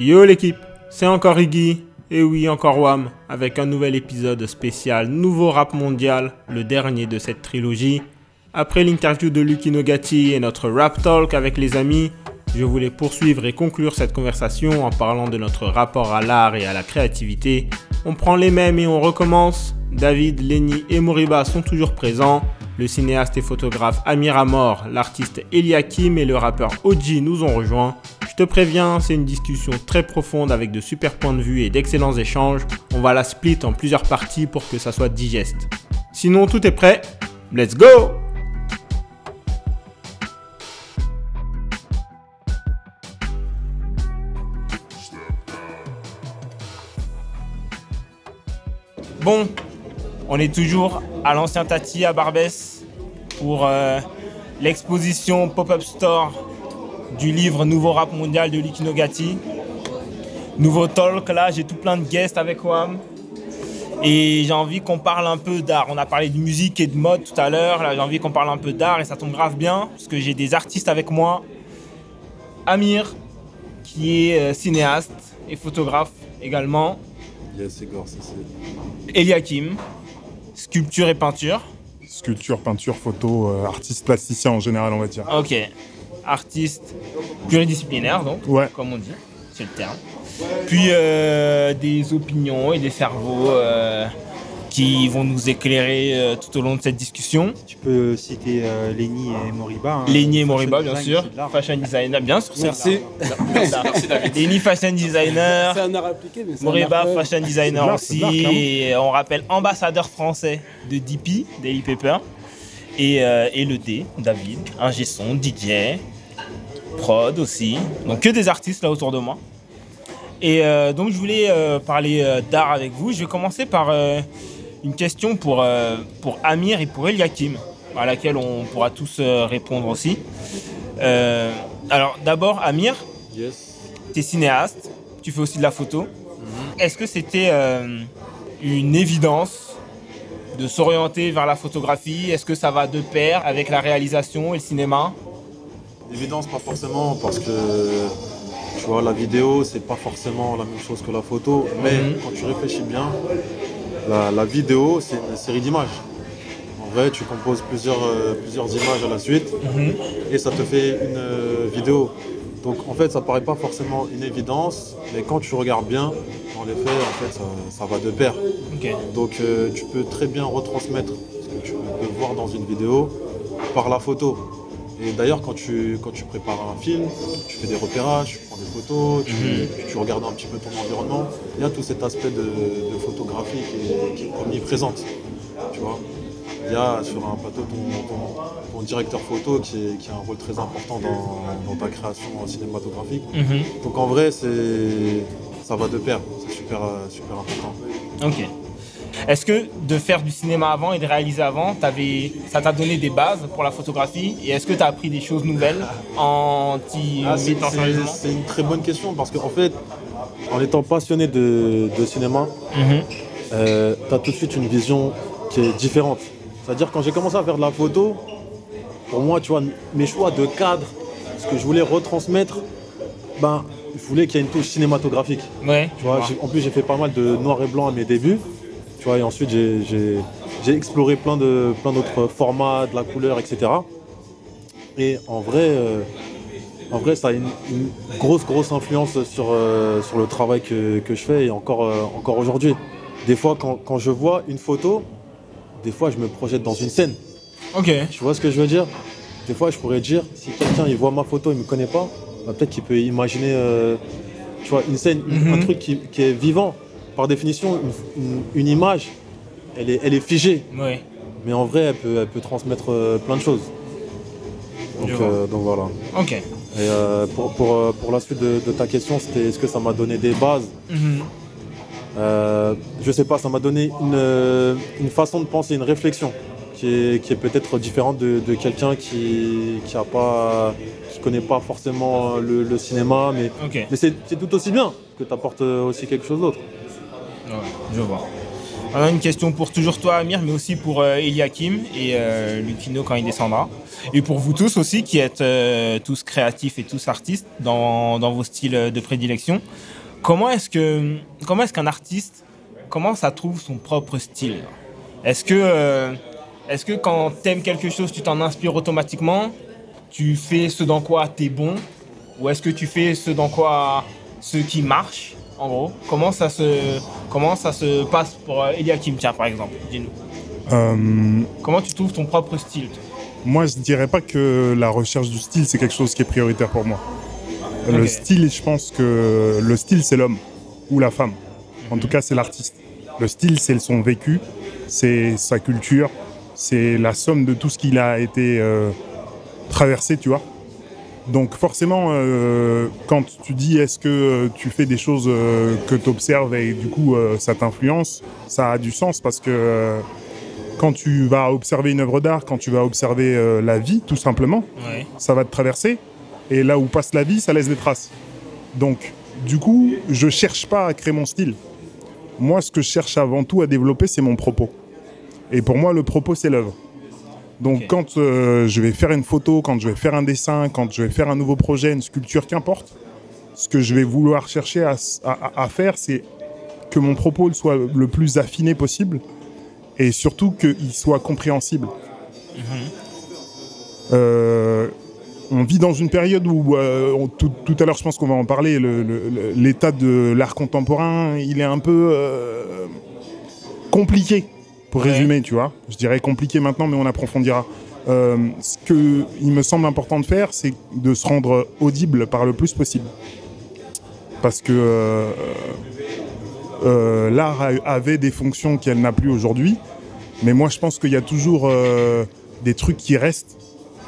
Yo l'équipe, c'est encore Iggy, et oui encore Wam, avec un nouvel épisode spécial Nouveau Rap Mondial, le dernier de cette trilogie. Après l'interview de Lucky Nogati et notre Rap Talk avec les amis, je voulais poursuivre et conclure cette conversation en parlant de notre rapport à l'art et à la créativité. On prend les mêmes et on recommence. David, Lenny et Moriba sont toujours présents. Le cinéaste et photographe Amir Amor, l'artiste Eliakim et le rappeur Oji nous ont rejoints. Je te préviens, c'est une discussion très profonde avec de super points de vue et d'excellents échanges. On va la split en plusieurs parties pour que ça soit digeste. Sinon, tout est prêt. Let's go! Bon, on est toujours à l'ancien Tati à Barbès pour euh, l'exposition Pop-Up Store du livre Nouveau Rap Mondial de Likinogati. Nouveau talk, là j'ai tout plein de guests avec Wam. Et j'ai envie qu'on parle un peu d'art. On a parlé de musique et de mode tout à l'heure. Là j'ai envie qu'on parle un peu d'art et ça tombe grave bien parce que j'ai des artistes avec moi. Amir, qui est euh, cinéaste et photographe également. Yes, Igor, Eliakim, sculpture et peinture. Sculpture, peinture, photo, euh, artiste plasticien en général, on va dire. Ok. Artiste pluridisciplinaire, donc, Ouais. comme on dit, c'est le terme. Puis euh, des opinions et des cerveaux euh, qui vont nous éclairer euh, tout au long de cette discussion. Tu peux citer euh, Lenny et Moriba. hein. Lenny et Moriba, bien design, sûr. Fashion designer, bien sûr. c'est Merci. de l'art. Lenny, fashion designer. C'est un art appliqué, mais c'est un Moriba, art fashion designer aussi. l'art, et on rappelle ambassadeur français de DP, Daily Paper. Et, euh, et le D, David, ingé son, DJ, prod aussi. Donc que des artistes là autour de moi. Et euh, donc je voulais euh, parler euh, d'art avec vous. Je vais commencer par euh, une question pour, euh, pour Amir et pour Eliakim, à laquelle on pourra tous euh, répondre aussi. Euh, alors d'abord, Amir, Yes. tu es cinéaste, tu fais aussi de la photo. Est-ce que c'était euh, une évidence de s'orienter vers la photographie? Est-ce que ça va de pair avec la réalisation et le cinéma? Évidence, pas forcément, parce que tu vois, la vidéo, c'est pas forcément la même chose que la photo, mais Mhm. quand tu réfléchis bien, la, la vidéo, c'est une série d'images. En vrai, tu composes plusieurs, euh, plusieurs images à la suite et ça te fait une euh, vidéo. Donc en fait, ça paraît pas forcément une évidence, mais quand tu regardes bien, dans les faits, en fait, ça, ça va de pair. Donc euh, tu peux très bien retransmettre ce que tu peux voir dans une vidéo par la photo. Et d'ailleurs, quand tu, quand tu prépares un film, tu fais des repérages, tu prends des photos, tu, tu regardes un petit peu ton environnement. Il y a tout cet aspect de, de photographie qui est, qui est omniprésente. Tu vois il y a sur un plateau ton, ton- ton directeur photo qui, est- qui a un rôle très important dans, dans ta création cinématographique. Mhm. Donc en vrai, c'est, ça va de pair. C'est super, super important. Ok. Est-ce que de faire du cinéma avant et de réaliser avant, ça t'a donné des bases pour la photographie Et est-ce que tu as appris des choses nouvelles en t'y Ah, c'est, mettant une très bonne question parce qu'en fait, en étant passionné de, de cinéma, Mhm. tu as tout de suite une vision qui est différente. C'est-à-dire quand j'ai commencé à faire de la photo, pour moi, tu vois, mes choix de cadre, ce que je voulais retransmettre, ben, je voulais qu'il y ait une touche cinématographique. Ouais. Tu vois, en plus, j'ai fait pas mal de noir et blanc à mes débuts. Vois, et ensuite, j'ai, exploré plein, de, plein d'autres formats, de la couleur, etc. Et en vrai, euh, en vrai ça a une, une grosse, grosse influence sur, euh, sur le travail que, que je fais et encore, euh, encore aujourd'hui. Des fois, quand, quand je vois une photo, des fois, je me projette dans une scène. Ok. Tu vois ce que je veux dire? Des fois, je pourrais dire, si quelqu'un il voit ma photo, il me connaît pas, bah, peut-être qu'il peut imaginer, tu vois, une scène, Mhm. un truc qui, qui est vivant. Par définition, une, une- une image, elle est, elle est figée, mais en vrai, elle peut, elle peut transmettre euh, plein de choses. Donc, euh, donc voilà. Ok. Et euh, pour, pour, pour la suite de, de ta question, c'était est-ce que ça m'a donné des bases? Euh, Je sais pas, ça m'a donné une, une façon de penser, une réflexion qui est, qui est peut-être différente de, de quelqu'un qui qui a pas qui connaît pas forcément le, le cinéma, mais, mais c'est tout aussi bien que tu apportes aussi quelque chose d'autre. Ouais, je vois. On a une question pour toujours toi, Amir, mais aussi pour euh, Eliakim et euh, Lucino quand il descendra. Et pour vous tous aussi, qui êtes euh, tous créatifs et tous artistes dans, dans vos styles de prédilection. Comment est-ce que comment est-ce qu'un artiste commence à trouver son propre style? Est-ce que euh, est-ce que quand t'aimes quelque chose, tu t'en inspires automatiquement? Tu fais ce dans quoi t'es bon? Ou est-ce que tu fais ce dans quoi ce qui marche? En gros, comment ça se comment ça se passe pour euh, Eliakim tiens par exemple Dis-nous. Euh, Comment tu trouves ton propre style moi, je dirais pas que la recherche du style, c'est quelque chose qui est prioritaire pour moi. Le style, je pense que le style, c'est l'homme ou la femme. En tout cas, c'est l'artiste. Le style, c'est son vécu, c'est sa culture, c'est la somme de tout ce qu'il a été euh, traversé, tu vois. Donc forcément, euh, quand tu dis est-ce que euh, tu fais des choses euh, que tu observes et du coup ça t'influence, ça a du sens parce que quand tu vas observer une œuvre d'art, quand tu vas observer la vie tout simplement, Ouais. ça va te traverser. Et là où passe la vie, ça laisse des traces. Donc, du coup, je cherche pas à créer mon style. Moi, ce que je cherche avant tout à développer, c'est mon propos. Et pour moi, le propos, c'est l'œuvre. Donc, quand euh, je vais faire une photo, quand je vais faire un dessin, quand je vais faire un nouveau projet, une sculpture, qu'importe, ce que je vais vouloir chercher à, s- à- à faire, c'est que mon propos soit le plus affiné possible et surtout qu'il soit compréhensible. Euh, on vit dans une période où, euh, on- tout, tout à l'heure, je pense qu'on va en parler, le- le- le- l'état de l'art contemporain, il est un peu compliqué, pour Ouais. résumer, tu vois. Je dirais compliqué maintenant, mais on approfondira. Euh, ce que il me semble important de faire, c'est de se rendre audible par le plus possible. Parce que euh, euh, l'art avait des fonctions qu'elle n'a plus aujourd'hui, mais moi je pense qu'il y a toujours des trucs qui restent.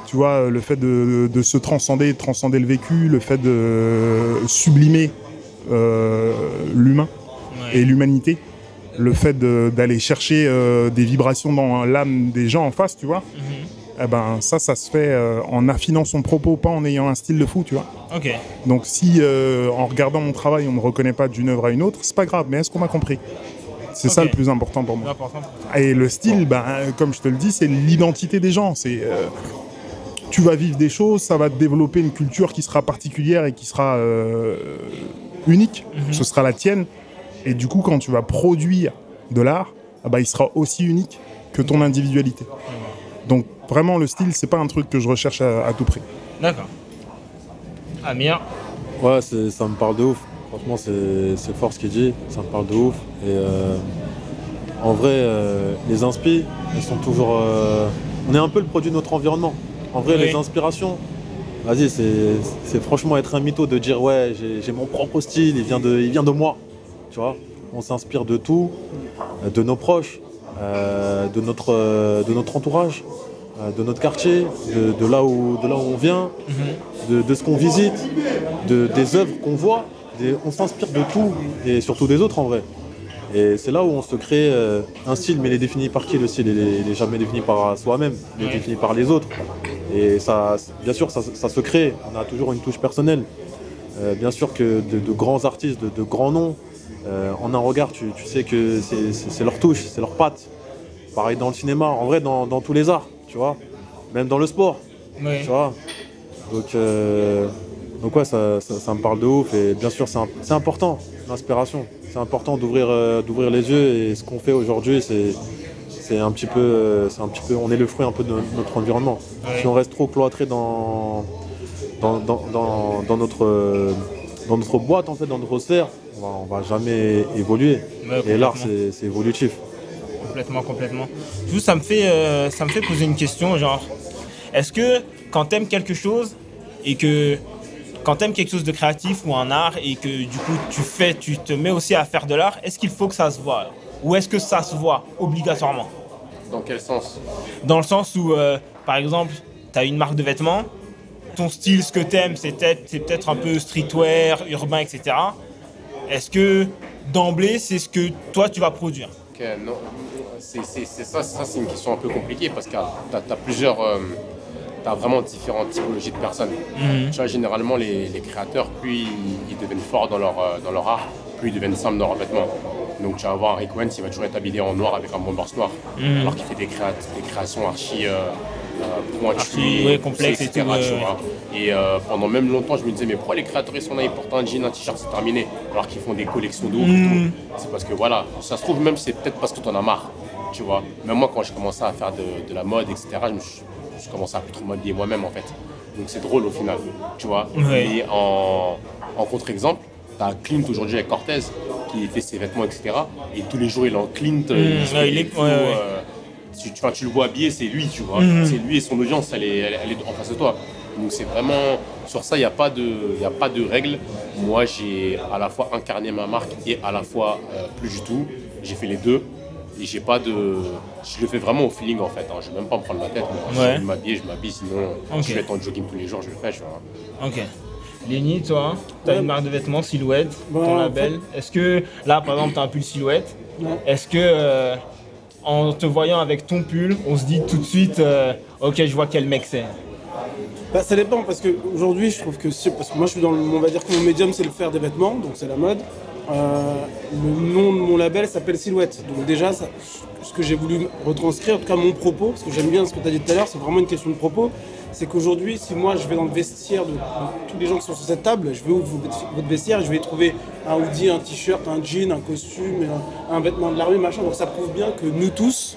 Tu vois, le fait de, de se transcender, de transcender le vécu, le fait de sublimer l'humain et l'humanité, le fait de- d'aller chercher euh, des vibrations dans l'âme des gens en face, tu vois, eh ben ça, ça se fait euh, en affinant son propos, pas en ayant un style de fou, tu vois. Ok. Donc si euh, en regardant mon travail, on me reconnaît pas d'une œuvre à une autre, c'est pas grave, mais est-ce qu'on m'a compris? C'est ça le plus important pour moi. important pour toi. Et le style, ben, comme je te le dis, c'est l'identité des gens. C'est tu vas vivre des choses, ça va te développer une culture qui sera particulière et qui sera unique. Mhm. Ce sera la tienne. Et du coup, quand tu vas produire de l'art, ah bah, il sera aussi unique que ton individualité. Donc vraiment, le style, c'est pas un truc que je recherche à, à tout prix. D'accord. Amir. Ouais, ça me parle de ouf. Franchement, c'est fort ce qu'il dit. Ça me parle de ouf. Et euh, en vrai, euh, les inspi, elles sont toujours. euh, on est un peu le produit de notre environnement. En vrai, Oui. les inspirations, vas-y, c'est franchement être un mytho de dire ouais, j'ai j'ai mon propre style, il vient, de, il vient de moi. Tu vois On s'inspire de tout, de nos proches, euh, de, notre, euh, de notre entourage, euh, de notre quartier, de, de là, où, de là où on vient, de, de ce qu'on visite, de, des œuvres qu'on voit. Des- on s'inspire de tout et surtout des autres en vrai. Et c'est là où on se crée un style, mais il est défini par qui le style? Il est, il est jamais défini par soi-même, il est défini par les autres. Et ça, bien sûr, ça, ça se crée. On a toujours une touche personnelle. Bien sûr que de, grands artistes, de grands noms, euh, en un regard, tu, tu sais que c'est- leur touche, c'est leur patte. Pareil dans le cinéma, en vrai, dans, dans tous les arts, tu vois. Même dans le sport, Oui. tu vois. Donc, euh, donc ouais, ça, ça, ça me parle de ouf. Et bien sûr, c'est important, l'inspiration. C'est important d'ouvrir euh, d'ouvrir les yeux. Et ce qu'on fait aujourd'hui, c'est c'est un petit peu, c'est un petit peu, on est le fruit un peu de notre environnement. Si on reste trop cloîtré dans dans, dans, dans, dans notre dans notre boîte en fait, dans notre sphère, on va, on va jamais évoluer. Ouais, Et l'art, c'est évolutif. Complètement, complètement. Juste, ça me fait, euh, ça me fait poser une question, genre, est-ce que quand t'aimes quelque chose et que quand t'aimes quelque chose de créatif ou un art et que du coup tu fais, tu te mets aussi à faire de l'art, est-ce qu'il faut que ça se voit ou est-ce que ça se voit obligatoirement? Dans quel sens? Dans le sens où, euh, par exemple, t'as une marque de vêtements, ton style, ce que t'aimes, c'est peut-être, c'est peut-être un peu streetwear, urbain, etc. Est-ce que d'emblée, c'est ce que toi tu vas produire? Non. C'est c'est- c'est ça, ça c'est une question un peu compliquée parce que tu as, plusieurs. tu as vraiment différentes typologies de personnes. Tu vois, généralement, les, les créateurs, plus ils, ils deviennent forts dans leur, euh, dans leur art, plus ils deviennent simples dans leurs vêtements. Donc tu vas voir Rick Owens, il va toujours être habillé en noir avec un bombers noir, Mhm. alors qu'il fait des, créa- des créations archi euh, euh, Archi, ouais, complexes et etc., tout, ouais, vois. Et euh, pendant même longtemps, je me disais, mais pourquoi les créateurs ils sont là, ils portent un jean, un t-shirt, c'est terminé, alors qu'ils font des collections de et tout. C'est parce que voilà, ça se trouve même c'est peut-être parce que tu en as marre, tu vois. Même moi, quand je commençais à faire de, de la mode, etc., je, me suis, je commençais à plus trop m'habiller moi-même en fait. Donc c'est drôle au final, tu vois. Ouais. Et en, en contre-exemple, tu as Clint aujourd'hui avec Cortez qui fait ses vêtements, etc. Et tous les jours, il est en Clint. euh, fait il est- ouais, ouais. euh, tu, tu, enfin, tu le vois habillé, c'est lui, tu vois. Mhm. C'est lui et son audience, elle est, elle, elle est en face de toi. Donc c'est vraiment, sur ça, il n'y a, pas de- y a pas de règle. Moi, j'ai à la fois incarné ma marque et à la fois euh, plus du tout. J'ai fait les deux. Et j'ai pas de. Je le fais vraiment au feeling en fait. Hein. Je vais même pas me prendre la tête. Moi. Si Ouais. de m'habiller, je m'habille. Sinon, je vais être en jogging tous les jours, je le fais. Vois. Ok. Léni, toi, tu as Ouais. une marque de vêtements Silhouette, Bah, ton en label. Est-ce que là, par exemple, tu as un pull Silhouette? Ouais. Est-ce que euh, en te voyant avec ton pull, on se dit tout de suite, euh, ok, je vois quel mec c'est Bah, ça dépend parce qu'aujourd'hui, je trouve que parce que moi, je suis dans le, on va dire que mon médium, c'est le faire des vêtements, donc c'est la mode. Euh, le nom de mon label s'appelle Silhouette. Donc déjà, ce que j'ai voulu retranscrire, en tout cas mon propos, parce que j'aime bien ce que tu as dit tout à l'heure, c'est vraiment une question de propos. C'est qu'aujourd'hui, si moi je vais dans le vestiaire de, de tous les gens qui sont sur cette table, je vais ouvrir votre- vestiaire, je vais y trouver un hoodie, un t-shirt, un jean, un costume, un, un vêtement de l'armée, machin. Donc ça prouve bien que nous tous,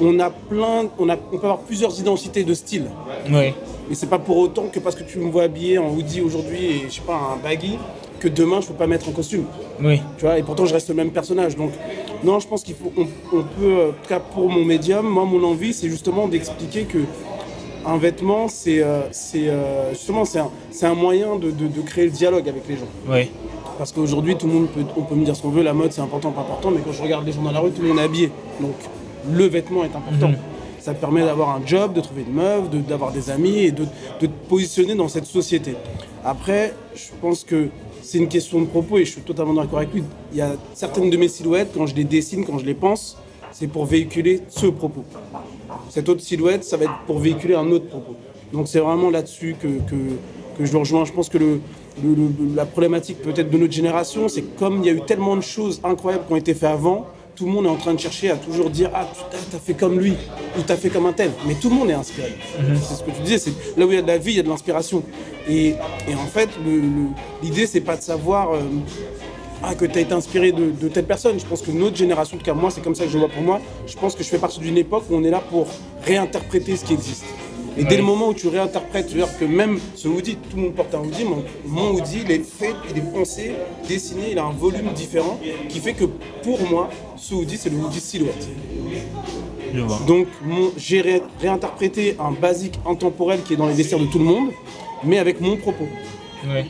on a plein, on, a, on peut avoir plusieurs identités de style. Oui. Mais c'est pas pour autant que parce que tu me vois habillé en hoodie aujourd'hui et je sais pas un baggy que demain je peux pas mettre en costume. Oui. Tu vois, et pourtant je reste le même personnage. Donc non, je pense qu'il faut, on, on peut, en tout cas pour mon médium, moi mon envie c'est justement d'expliquer que un vêtement c'est, euh, c'est euh, justement c'est un, un moyen de, de- de créer le dialogue avec les gens. Oui. Parce qu'aujourd'hui, tout le monde peut, on peut me dire ce qu'on veut, la mode c'est important, pas important, mais quand je regarde les gens dans la rue, tout le monde est habillé. Donc le vêtement est important. Mhm. Ça te permet d'avoir un job, de trouver une meuf, de- d'avoir des amis et de, de te positionner dans cette société. Après, je pense que c'est une question de propos et je suis totalement d'accord avec lui. Il y a certaines de mes silhouettes, quand je les dessine, quand je les pense, c'est pour véhiculer ce propos. Cette autre silhouette, ça va être pour véhiculer un autre propos. Donc c'est vraiment là-dessus que, que, que je le rejoins. Je pense que le, le- le- la problématique peut-être de notre génération, c'est que comme il y a eu tellement de choses incroyables qui ont été faites avant, tout le monde est en train de chercher à toujours dire Ah, putain, t'as fait comme lui, ou t'as fait comme un tel. Mais tout le monde est inspiré. C'est ce que tu disais, c'est là où il y a de la vie, il y a de l'inspiration. Et, et en fait, l'idée, c'est pas de savoir. euh, ah, que tu as été inspiré de, de telle personne. Je pense que notre génération, en tout cas moi, c'est comme ça que je le vois pour moi. Je pense que je fais partie d'une époque où on est là pour réinterpréter ce qui existe. Et dès le moment où tu réinterprètes, c'est-à-dire que même ce hoodie, tout le monde porte un hoodie, mon, mon hoodie, il est fait, il est pensé, dessiné, il a un volume différent qui fait que pour moi, ce hoodie, c'est le hoodie silhouette. Donc j'ai ré- réinterprété un basique intemporel qui est dans les vestiaires de tout le monde, mais avec mon propos.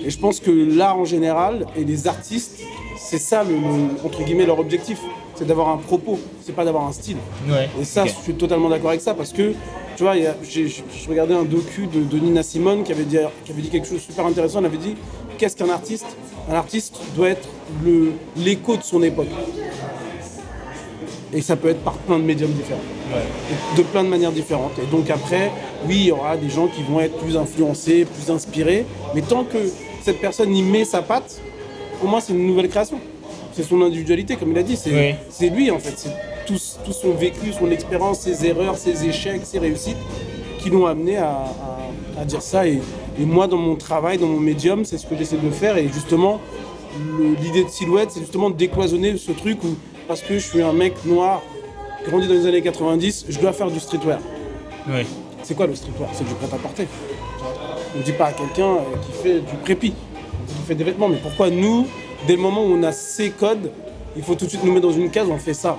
Et je pense que l'art en général et les artistes, c'est ça le, le- entre guillemets leur objectif, c'est d'avoir un propos, c'est pas d'avoir un style. Ouais. Et ça, je suis totalement d'accord avec ça parce que, tu vois, je regardais un docu de, de Nina Simone qui avait, dit, qui avait dit quelque chose de super intéressant. Elle avait dit Qu'est-ce qu'un artiste? Un artiste doit être l'écho de son époque. Et ça peut être par plein de médiums différents. De plein de manières différentes. Et donc après, oui, il y aura des gens qui vont être plus influencés, plus inspirés. Mais tant que cette personne y met sa patte, pour moi, c'est une nouvelle création. C'est son individualité, comme il a dit. C'est Oui. lui, en fait. C'est tout, tout son vécu, son expérience, ses erreurs, ses échecs, ses réussites qui l'ont amené à, à- à dire ça. Et, et moi, dans mon travail, dans mon médium, c'est ce que j'essaie de faire. Et justement, l'idée de silhouette, c'est justement de décloisonner ce truc où, parce que je suis un mec noir, grandi dans les années 90, je dois faire du streetwear. Oui. C'est quoi le streetwear? C'est du prêt-à-porter. On ne dit pas à quelqu'un euh, qui fait du prépi, qui fait des vêtements. Mais pourquoi nous, dès le moment où on a ces codes, il faut tout de suite nous mettre dans une case, on fait ça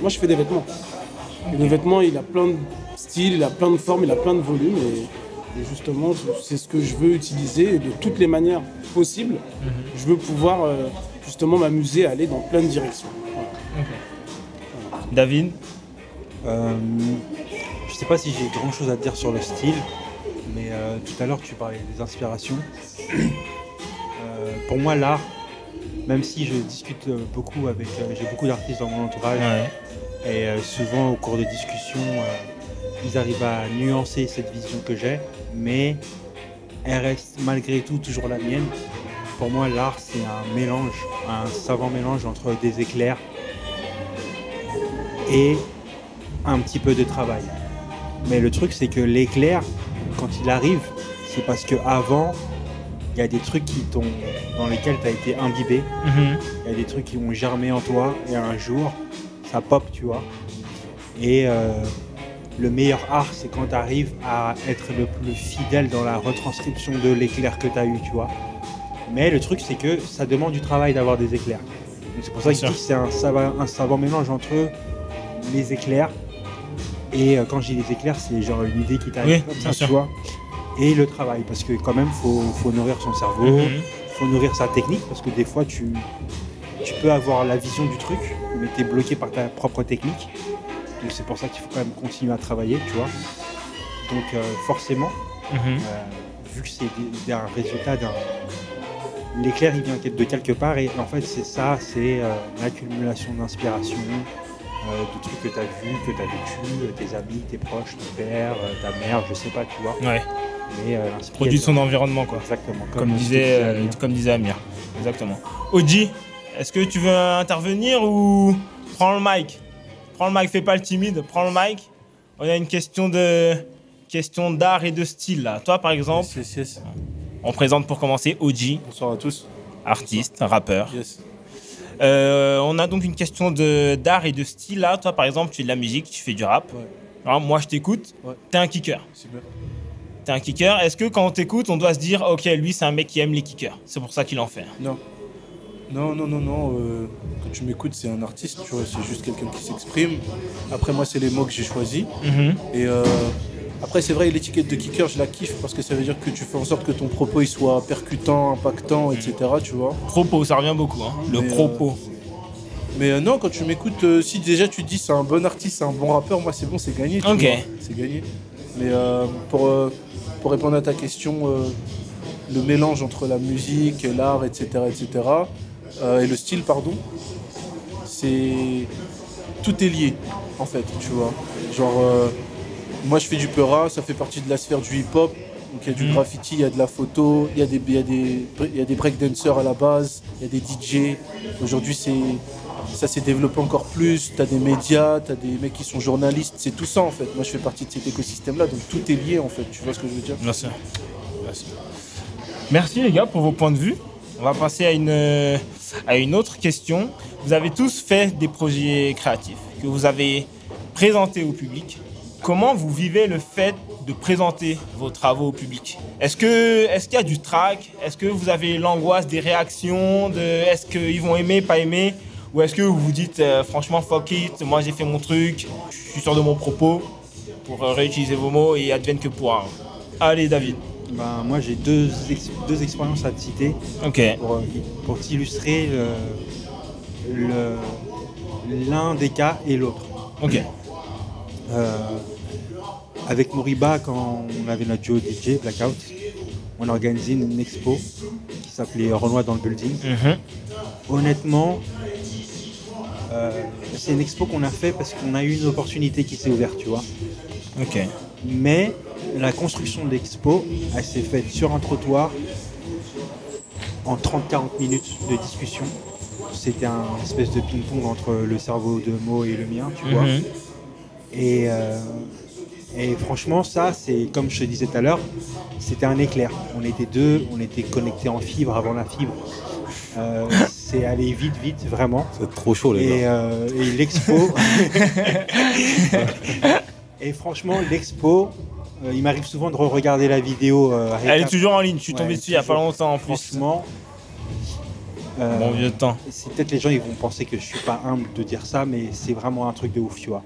Moi, je fais des vêtements. Et le vêtement, il a plein de styles, il a plein de formes, il a plein de volumes. Et, et justement, c'est ce que je veux utiliser de toutes les manières possibles. Je veux pouvoir euh, justement m'amuser à aller dans plein de directions. Voilà. David Euh, je sais pas si j'ai grand chose à dire sur le style, mais euh, tout à l'heure tu parlais des inspirations. Euh, pour moi, l'art, même si je discute beaucoup avec, j'ai beaucoup d'artistes dans mon entourage, Ouais. et souvent au cours de discussions, ils arrivent à nuancer cette vision que j'ai, mais elle reste malgré tout toujours la mienne. pour moi, l'art, c'est un mélange, un savant mélange entre des éclairs et un petit peu de travail. Mais le truc, c'est que l'éclair, quand il arrive, c'est parce que avant, il y a des trucs qui t'ont, dans lesquels tu as été imbibé. Mhm. Il y a des trucs qui ont germé en toi et un jour, ça pop, tu vois. Et euh, le meilleur art, c'est quand tu arrives à être le plus fidèle dans la retranscription de l'éclair que tu as eu, tu vois. Mais le truc, c'est que ça demande du travail d'avoir des éclairs. C'est pour ça que je Bien dis que c'est un savant, un savant mélange entre les éclairs et euh, quand j'ai les éclairs, c'est genre une idée qui t'arrive Oui, comme ça, sûr. tu vois. Et le travail, parce que quand même, faut, faut nourrir son cerveau Mhm. faut nourrir sa technique parce que des fois tu, tu peux avoir la vision du truc mais tu es bloqué par ta propre technique donc c'est pour ça qu'il faut quand même continuer à travailler tu vois donc euh, forcément Mhm. euh, vu que c'est un résultat d'un l'éclair il vient de quelque part et en fait c'est ça c'est euh, l'accumulation d'inspiration euh, de trucs que tu as vu que tu as vécu euh, tes amis tes proches ton père euh, ta mère je sais pas tu vois Ouais, mais euh, produit de son environnement, quoi. exactement Comme, disait, euh, comme disait Amir. Exactement. Oji, est-ce que tu veux intervenir ou prends le mic? Prends le mic, fais pas le timide, prends le mic. On a une question de question d'art et de style là. Toi par exemple, Yes, yes, yes. on présente pour commencer Oji, Bonsoir à tous. artiste, rappeur. Yes. Euh, on a donc une question de d'art et de style là. Toi par exemple, tu fais de la musique, tu fais du rap. Ouais. Alors, moi je t'écoute, Ouais. t'es un kicker. Super. T'es un kicker. Est-ce que quand on t'écoute, on doit se dire, ok, lui c'est un mec qui aime les kickers. C'est pour ça qu'il en fait. Non. Non, non, non, non. euh, quand tu m'écoutes, c'est un artiste, tu vois, c'est juste quelqu'un qui s'exprime. Après, moi, c'est les mots que j'ai choisis. Mhm. Et euh, après, c'est vrai, l'étiquette de kicker, je la kiffe parce que ça veut dire que tu fais en sorte que ton propos il soit percutant, impactant, etc. Tu vois. Propos, ça revient beaucoup. hein. Le Mais, propos. Mais euh, non, quand tu m'écoutes, euh, si déjà tu te dis c'est un bon artiste, c'est un bon rappeur, moi c'est bon, c'est gagné. tu Ok. vois. C'est gagné. Mais euh, pour, euh, pour répondre à ta question, euh, le mélange entre la musique, l'art, etc., etc., euh, et le style, pardon, c'est. Tout est lié, en fait, tu vois. Genre, euh, moi je fais du peura, ça fait partie de la sphère du hip-hop. Donc il y a du Mhm. graffiti, il y a de la photo, il y a des, il y a des, il y a des breakdancers à la base, il y a des DJ. Aujourd'hui, c'est, ça s'est développé encore plus. Tu as des médias, tu as des mecs qui sont journalistes. C'est tout ça en fait. Moi, je fais partie de cet écosystème-là. Donc tout est lié en fait. Tu vois ce que je veux dire? Sûr. Merci. Merci les gars pour vos points de vue. On va passer à une, à une autre question. Vous avez tous fait des projets créatifs que vous avez présentés au public. Comment vous vivez le fait de présenter vos travaux au public? Est-ce que est-ce qu'il y a du trac? Est-ce que vous avez l'angoisse des réactions de est-ce qu'ils vont aimer, pas aimer? Ou est-ce que vous vous dites euh, franchement fuck it, moi j'ai fait mon truc, je suis sûr de mon propos pour euh, réutiliser vos mots et advienne que pourra. Allez David. Ben, moi j'ai deux, ex- deux expériences à te citer Ok. pour, euh, pour t'illustrer l'un des cas et l'autre. Ok. Euh, avec Moriba, quand on avait notre duo DJ Blackout, on a organisé une expo qui s'appelait Renoir dans le building. Mhm. Honnêtement, euh, c'est une expo qu'on a fait parce qu'on a eu une opportunité qui s'est ouverte, tu vois. Ok. Mais la construction de l'expo, elle s'est faite sur un trottoir en 30-40 minutes de discussion. C'était un espèce de ping-pong entre le cerveau de Mo et le mien, tu vois. Mhm. Et, euh, et franchement, ça, c'est comme je te disais tout à l'heure, c'était un éclair. On était deux, on était connectés en fibre avant la fibre. Euh, c'est allé vite, vite, vraiment. C'est trop chaud, Et, euh, et l'expo. et franchement, l'expo, euh, il m'arrive souvent de regarder la vidéo. euh, Elle est toujours en ligne. Je suis Ouais, tombé dessus il y a pas longtemps en plus. Franchement. euh, Bon vieux temps. c'est peut-être les gens ils vont penser que je suis pas humble de dire ça, mais c'est vraiment un truc de ouf, tu vois.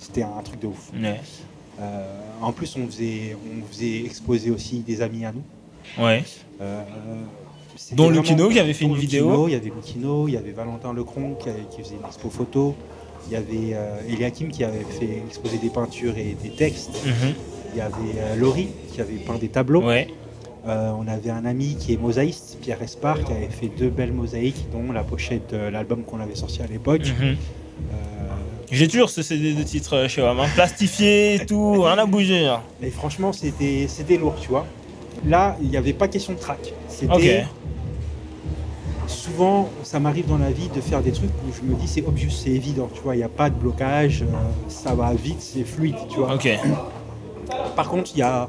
C'était un truc de ouf. Ouais. Euh, en plus, on faisait, on faisait exposer aussi des amis à nous. Ouais. Euh, Dont Lucino qui avait fait une Lucino, vidéo. Il y avait Lucino, il y avait Valentin Lecron qui, avait- qui faisait une expo photo. Il y avait euh, Eliakim qui avait fait exposer des peintures et des textes. Mhm. Il y avait euh, Laurie qui avait peint des tableaux. Ouais. Euh, on avait un ami qui est mosaïste, Pierre Espar, qui avait fait deux belles mosaïques, dont la pochette de l'album qu'on avait sorti à l'époque. Mhm. J'ai toujours ce CD de titre euh, chez WAM. hein. Plastifié et tout, rien à bouger. hein. Et franchement, c'était c'était lourd, tu vois. Là, il n'y avait pas question de track. C'était Ok. souvent, ça m'arrive dans la vie de faire des trucs où je me dis c'est obvious, c'est évident, tu vois, il n'y a pas de blocage, euh, ça va vite, c'est fluide, tu vois. Ok. Par contre, il y a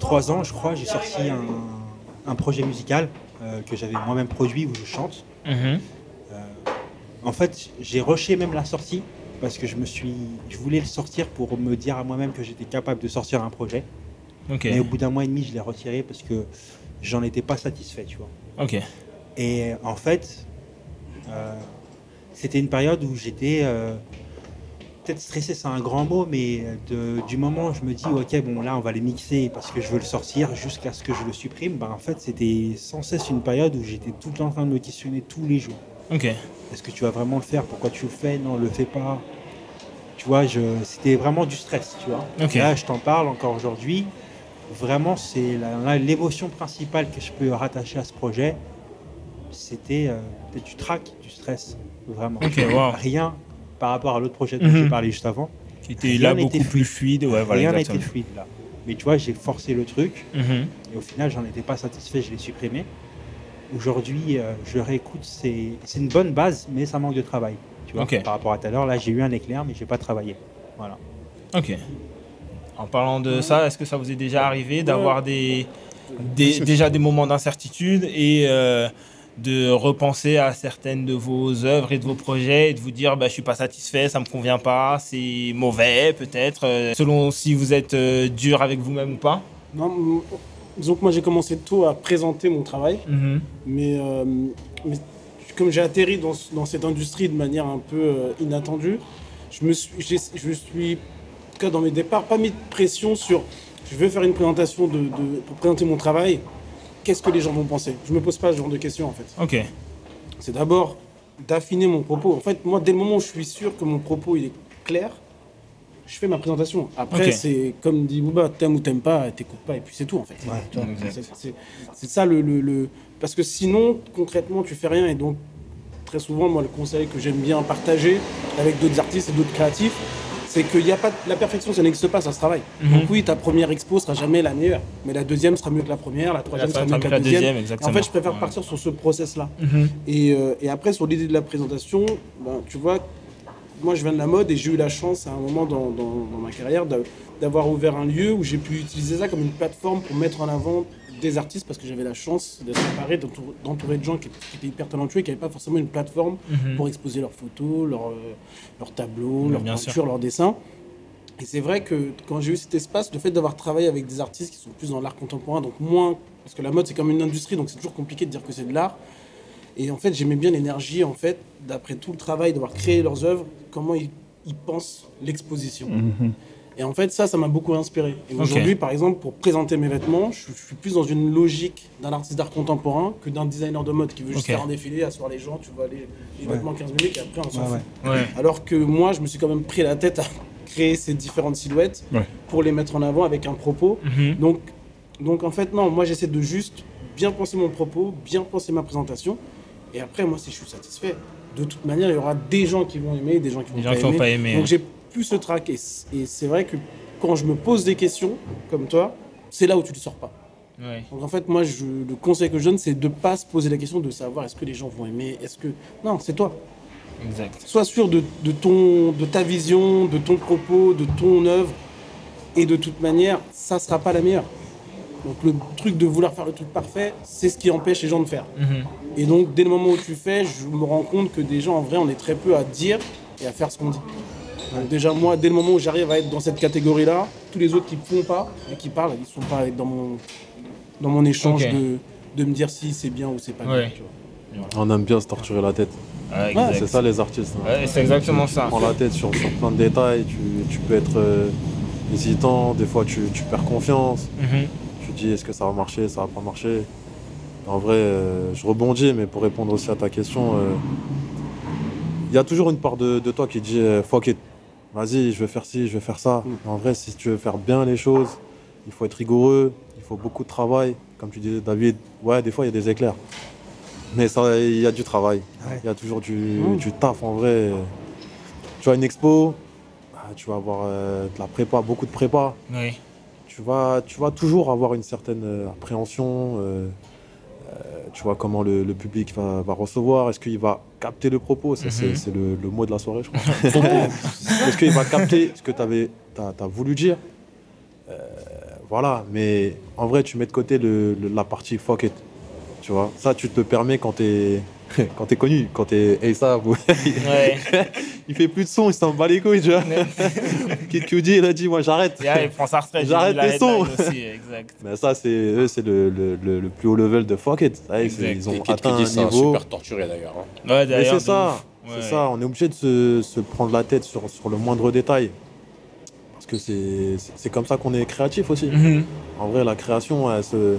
trois ans, je crois, j'ai sorti un, un projet musical euh, que j'avais moi-même produit où je chante. Mhm. En fait, j'ai rushé même la sortie parce que je me suis, je voulais le sortir pour me dire à moi-même que j'étais capable de sortir un projet. Mais au bout d'un mois et demi, je l'ai retiré parce que j'en étais pas satisfait, tu vois. Ok. Et en fait, euh, c'était une période où j'étais euh, peut-être stressé, c'est un grand mot, mais de- du moment où je me dis, ok, bon là, on va les mixer parce que je veux le sortir jusqu'à ce que je le supprime, bah, en fait, c'était sans cesse une période où j'étais tout le temps en train de me questionner tous les jours. Ok. Est-ce que tu vas vraiment le faire? Pourquoi tu le fais? Non, le fais pas. Tu vois, je... c'était vraiment du stress, tu vois. Là, je t'en parle encore aujourd'hui. Vraiment, c'est l'émotion principale que je peux rattacher à ce projet. C'était euh, du trac, du stress, vraiment. Ok, wow. Rien par rapport à l'autre projet dont Mhm. j'ai parlé juste avant. Qui était là n'était beaucoup plus fluide. Ouais, voilà, Rien été fluide là. Mais tu vois, j'ai forcé le truc. Mhm. Et au final, j'en étais pas satisfait, je l'ai supprimé. Aujourd'hui, euh, je réécoute, c'est c'est une bonne base, mais ça manque de travail. Tu vois, Ok. par rapport à tout à l'heure, là, j'ai eu un éclair, mais j'ai pas travaillé. Voilà. Ok. En parlant de ça, est-ce que ça vous est déjà arrivé d'avoir des, des- déjà des moments d'incertitude et euh, de repenser à certaines de vos œuvres et de vos projets et de vous dire bah, je suis pas satisfait, ça me convient pas, c'est mauvais peut-être, euh, selon si vous êtes euh, dur avec vous-même ou pas? Non, m- disons que moi j'ai commencé tôt à présenter mon travail, mais, euh, mais comme j'ai atterri dans, ce- dans cette industrie de manière un peu euh, inattendue, je me suis, je suis, en tout cas dans mes départs, pas mis de pression sur je veux faire une présentation de, de- pour présenter mon travail, qu'est-ce que les gens vont penser? Je me pose pas ce genre de questions en fait. Ok. C'est d'abord d'affiner mon propos. En fait, moi, dès le moment où je suis sûr que mon propos il est clair, je fais ma présentation. Après, c'est comme dit Bouba, t'aimes ou t'aimes pas, t'écoutes pas, et puis c'est tout en fait. C'est- ça le, le- le- Parce que sinon, concrètement, tu fais rien. Et donc, très souvent, moi, le conseil que j'aime bien partager avec d'autres artistes et d'autres créatifs, c'est qu'il y a pas de- la perfection, ça n'existe pas, ça se travaille. Mhm. Donc oui, ta première expo sera jamais la meilleure, mais la deuxième sera mieux que la première, la troisième sera mieux que la deuxième. Exactement. en fait, je préfère Ouais. partir sur ce process-là. Mhm. Et, euh, et après, sur l'idée de la présentation, ben, tu vois, moi je viens de la mode et j'ai eu la chance à un moment dans, dans- dans ma carrière d'a- d'avoir ouvert un lieu où j'ai pu utiliser ça comme une plateforme pour mettre en avant des artistes parce que j'avais la chance d'être séparé, d'entour- d'entourer de gens qui, qui étaient hyper talentueux et qui n'avaient pas forcément une plateforme Mhm. pour exposer leurs photos, leurs, euh, leurs tableaux, leurs peintures, leurs dessins. Et c'est vrai que quand j'ai eu cet espace, le fait d'avoir travaillé avec des artistes qui sont plus dans l'art contemporain, donc moins, parce que la mode c'est comme une industrie, donc c'est toujours compliqué de dire que c'est de l'art. Et en fait, j'aimais bien l'énergie, en fait, d'après tout le travail, d'avoir créé leurs œuvres, comment ils, ils pensent l'exposition. Et en fait, ça, ça m'a beaucoup inspiré. Et aujourd'hui, par exemple, pour présenter mes vêtements, je, je suis plus dans une logique d'un artiste d'art contemporain que d'un designer de mode qui veut juste faire un défilé, asseoir les gens, tu vois, les, les Ouais. vêtements 15 minutes et après on s'en Ouais, fout. ouais. Ouais. Alors que moi, je me suis quand même pris la tête à créer ces différentes silhouettes Ouais. pour les mettre en avant avec un propos. Mhm. Donc, donc en fait, non, moi j'essaie de juste bien penser mon propos, bien penser ma présentation. Et après, moi, si je suis satisfait, de toute manière, il y aura des gens qui vont aimer, des gens qui vont Des gens pas qui vont aimer. pas aimer. Donc j'ai plus ce trac. Et c'est vrai que quand je me pose des questions, comme toi, c'est là où tu ne sors pas. Ouais. Donc en fait, moi, je, le conseil que je donne, c'est de ne pas se poser la question de savoir est-ce que les gens vont aimer, est-ce que... Non, c'est toi. Exact. Sois sûr de, de ton, de ta vision, de ton propos, de ton œuvre. Et de toute manière, ça sera pas la meilleure. Donc le truc de vouloir faire le truc parfait, c'est ce qui empêche les gens de faire. Mhm. Et donc dès le moment où tu fais, je me rends compte que des gens, en vrai, on est très peu à dire et à faire ce qu'on dit. Donc déjà moi, dès le moment où j'arrive à être dans cette catégorie-là, tous les autres qui ne font pas et qui parlent, ils sont pas dans mon, dans mon échange de, de me dire si c'est bien ou c'est pas Ouais. bien. tu vois. On aime bien se torturer la tête. Ouais. C'est ça les artistes. hein. Ouais, c'est exactement Tu ça. prends la tête sur, sur plein de détails, tu, tu peux être euh, hésitant, des fois tu, tu perds confiance, Mhm. tu dis est-ce que ça va marcher, ça va pas marcher. En vrai, euh, je rebondis, mais pour répondre aussi à ta question, euh, il y a toujours une part de, de toi qui dit euh, fuck it, vas-y, je vais faire ci, je vais faire ça. Mm. En vrai, si tu veux faire bien les choses, il faut être rigoureux, il faut beaucoup de travail. Comme tu disais, David, ouais, des fois il y a des éclairs. Mais ça, il y a du travail. Ouais. Il y a toujours du, Mm. du taf en vrai. Tu as une expo, ah, tu vas avoir euh, de la prépa, beaucoup de prépa. Oui. Tu vas, tu vas toujours avoir une certaine euh, appréhension, euh, tu vois comment le, le public va, va recevoir, est-ce qu'il va capter le propos, ça c'est Mhm. c'est le, le mot de la soirée je crois. est-ce qu'il va capter ce que tu as, voulu dire? Euh, Voilà, mais en vrai tu mets de côté le- la partie fuck it, tu vois. Ça tu te le permets quand t'es quand t'es connu, quand t'es ASAP, ou- Ouais. il fait plus de son, il s'en bat les couilles, tu vois. Kid QD il a dit moi j'arrête. Yeah, il prend sa retraite. J'arrête les sons. headline aussi, exact. Mais ça, c'est eux, c'est le, le, le, le plus haut level de fuck it. Ouais, c'est- Exact. Ils ont atteint un c'est niveau. super torturé d'ailleurs. hein. Ouais, Mais d'ailleurs. c'est de ça. Ouais. c'est ça. On est obligé de se, se prendre la tête sur, sur le moindre détail. Parce que c'est c'est- c'est comme ça qu'on est créatif aussi. Mhm. En vrai, la création, elle, se,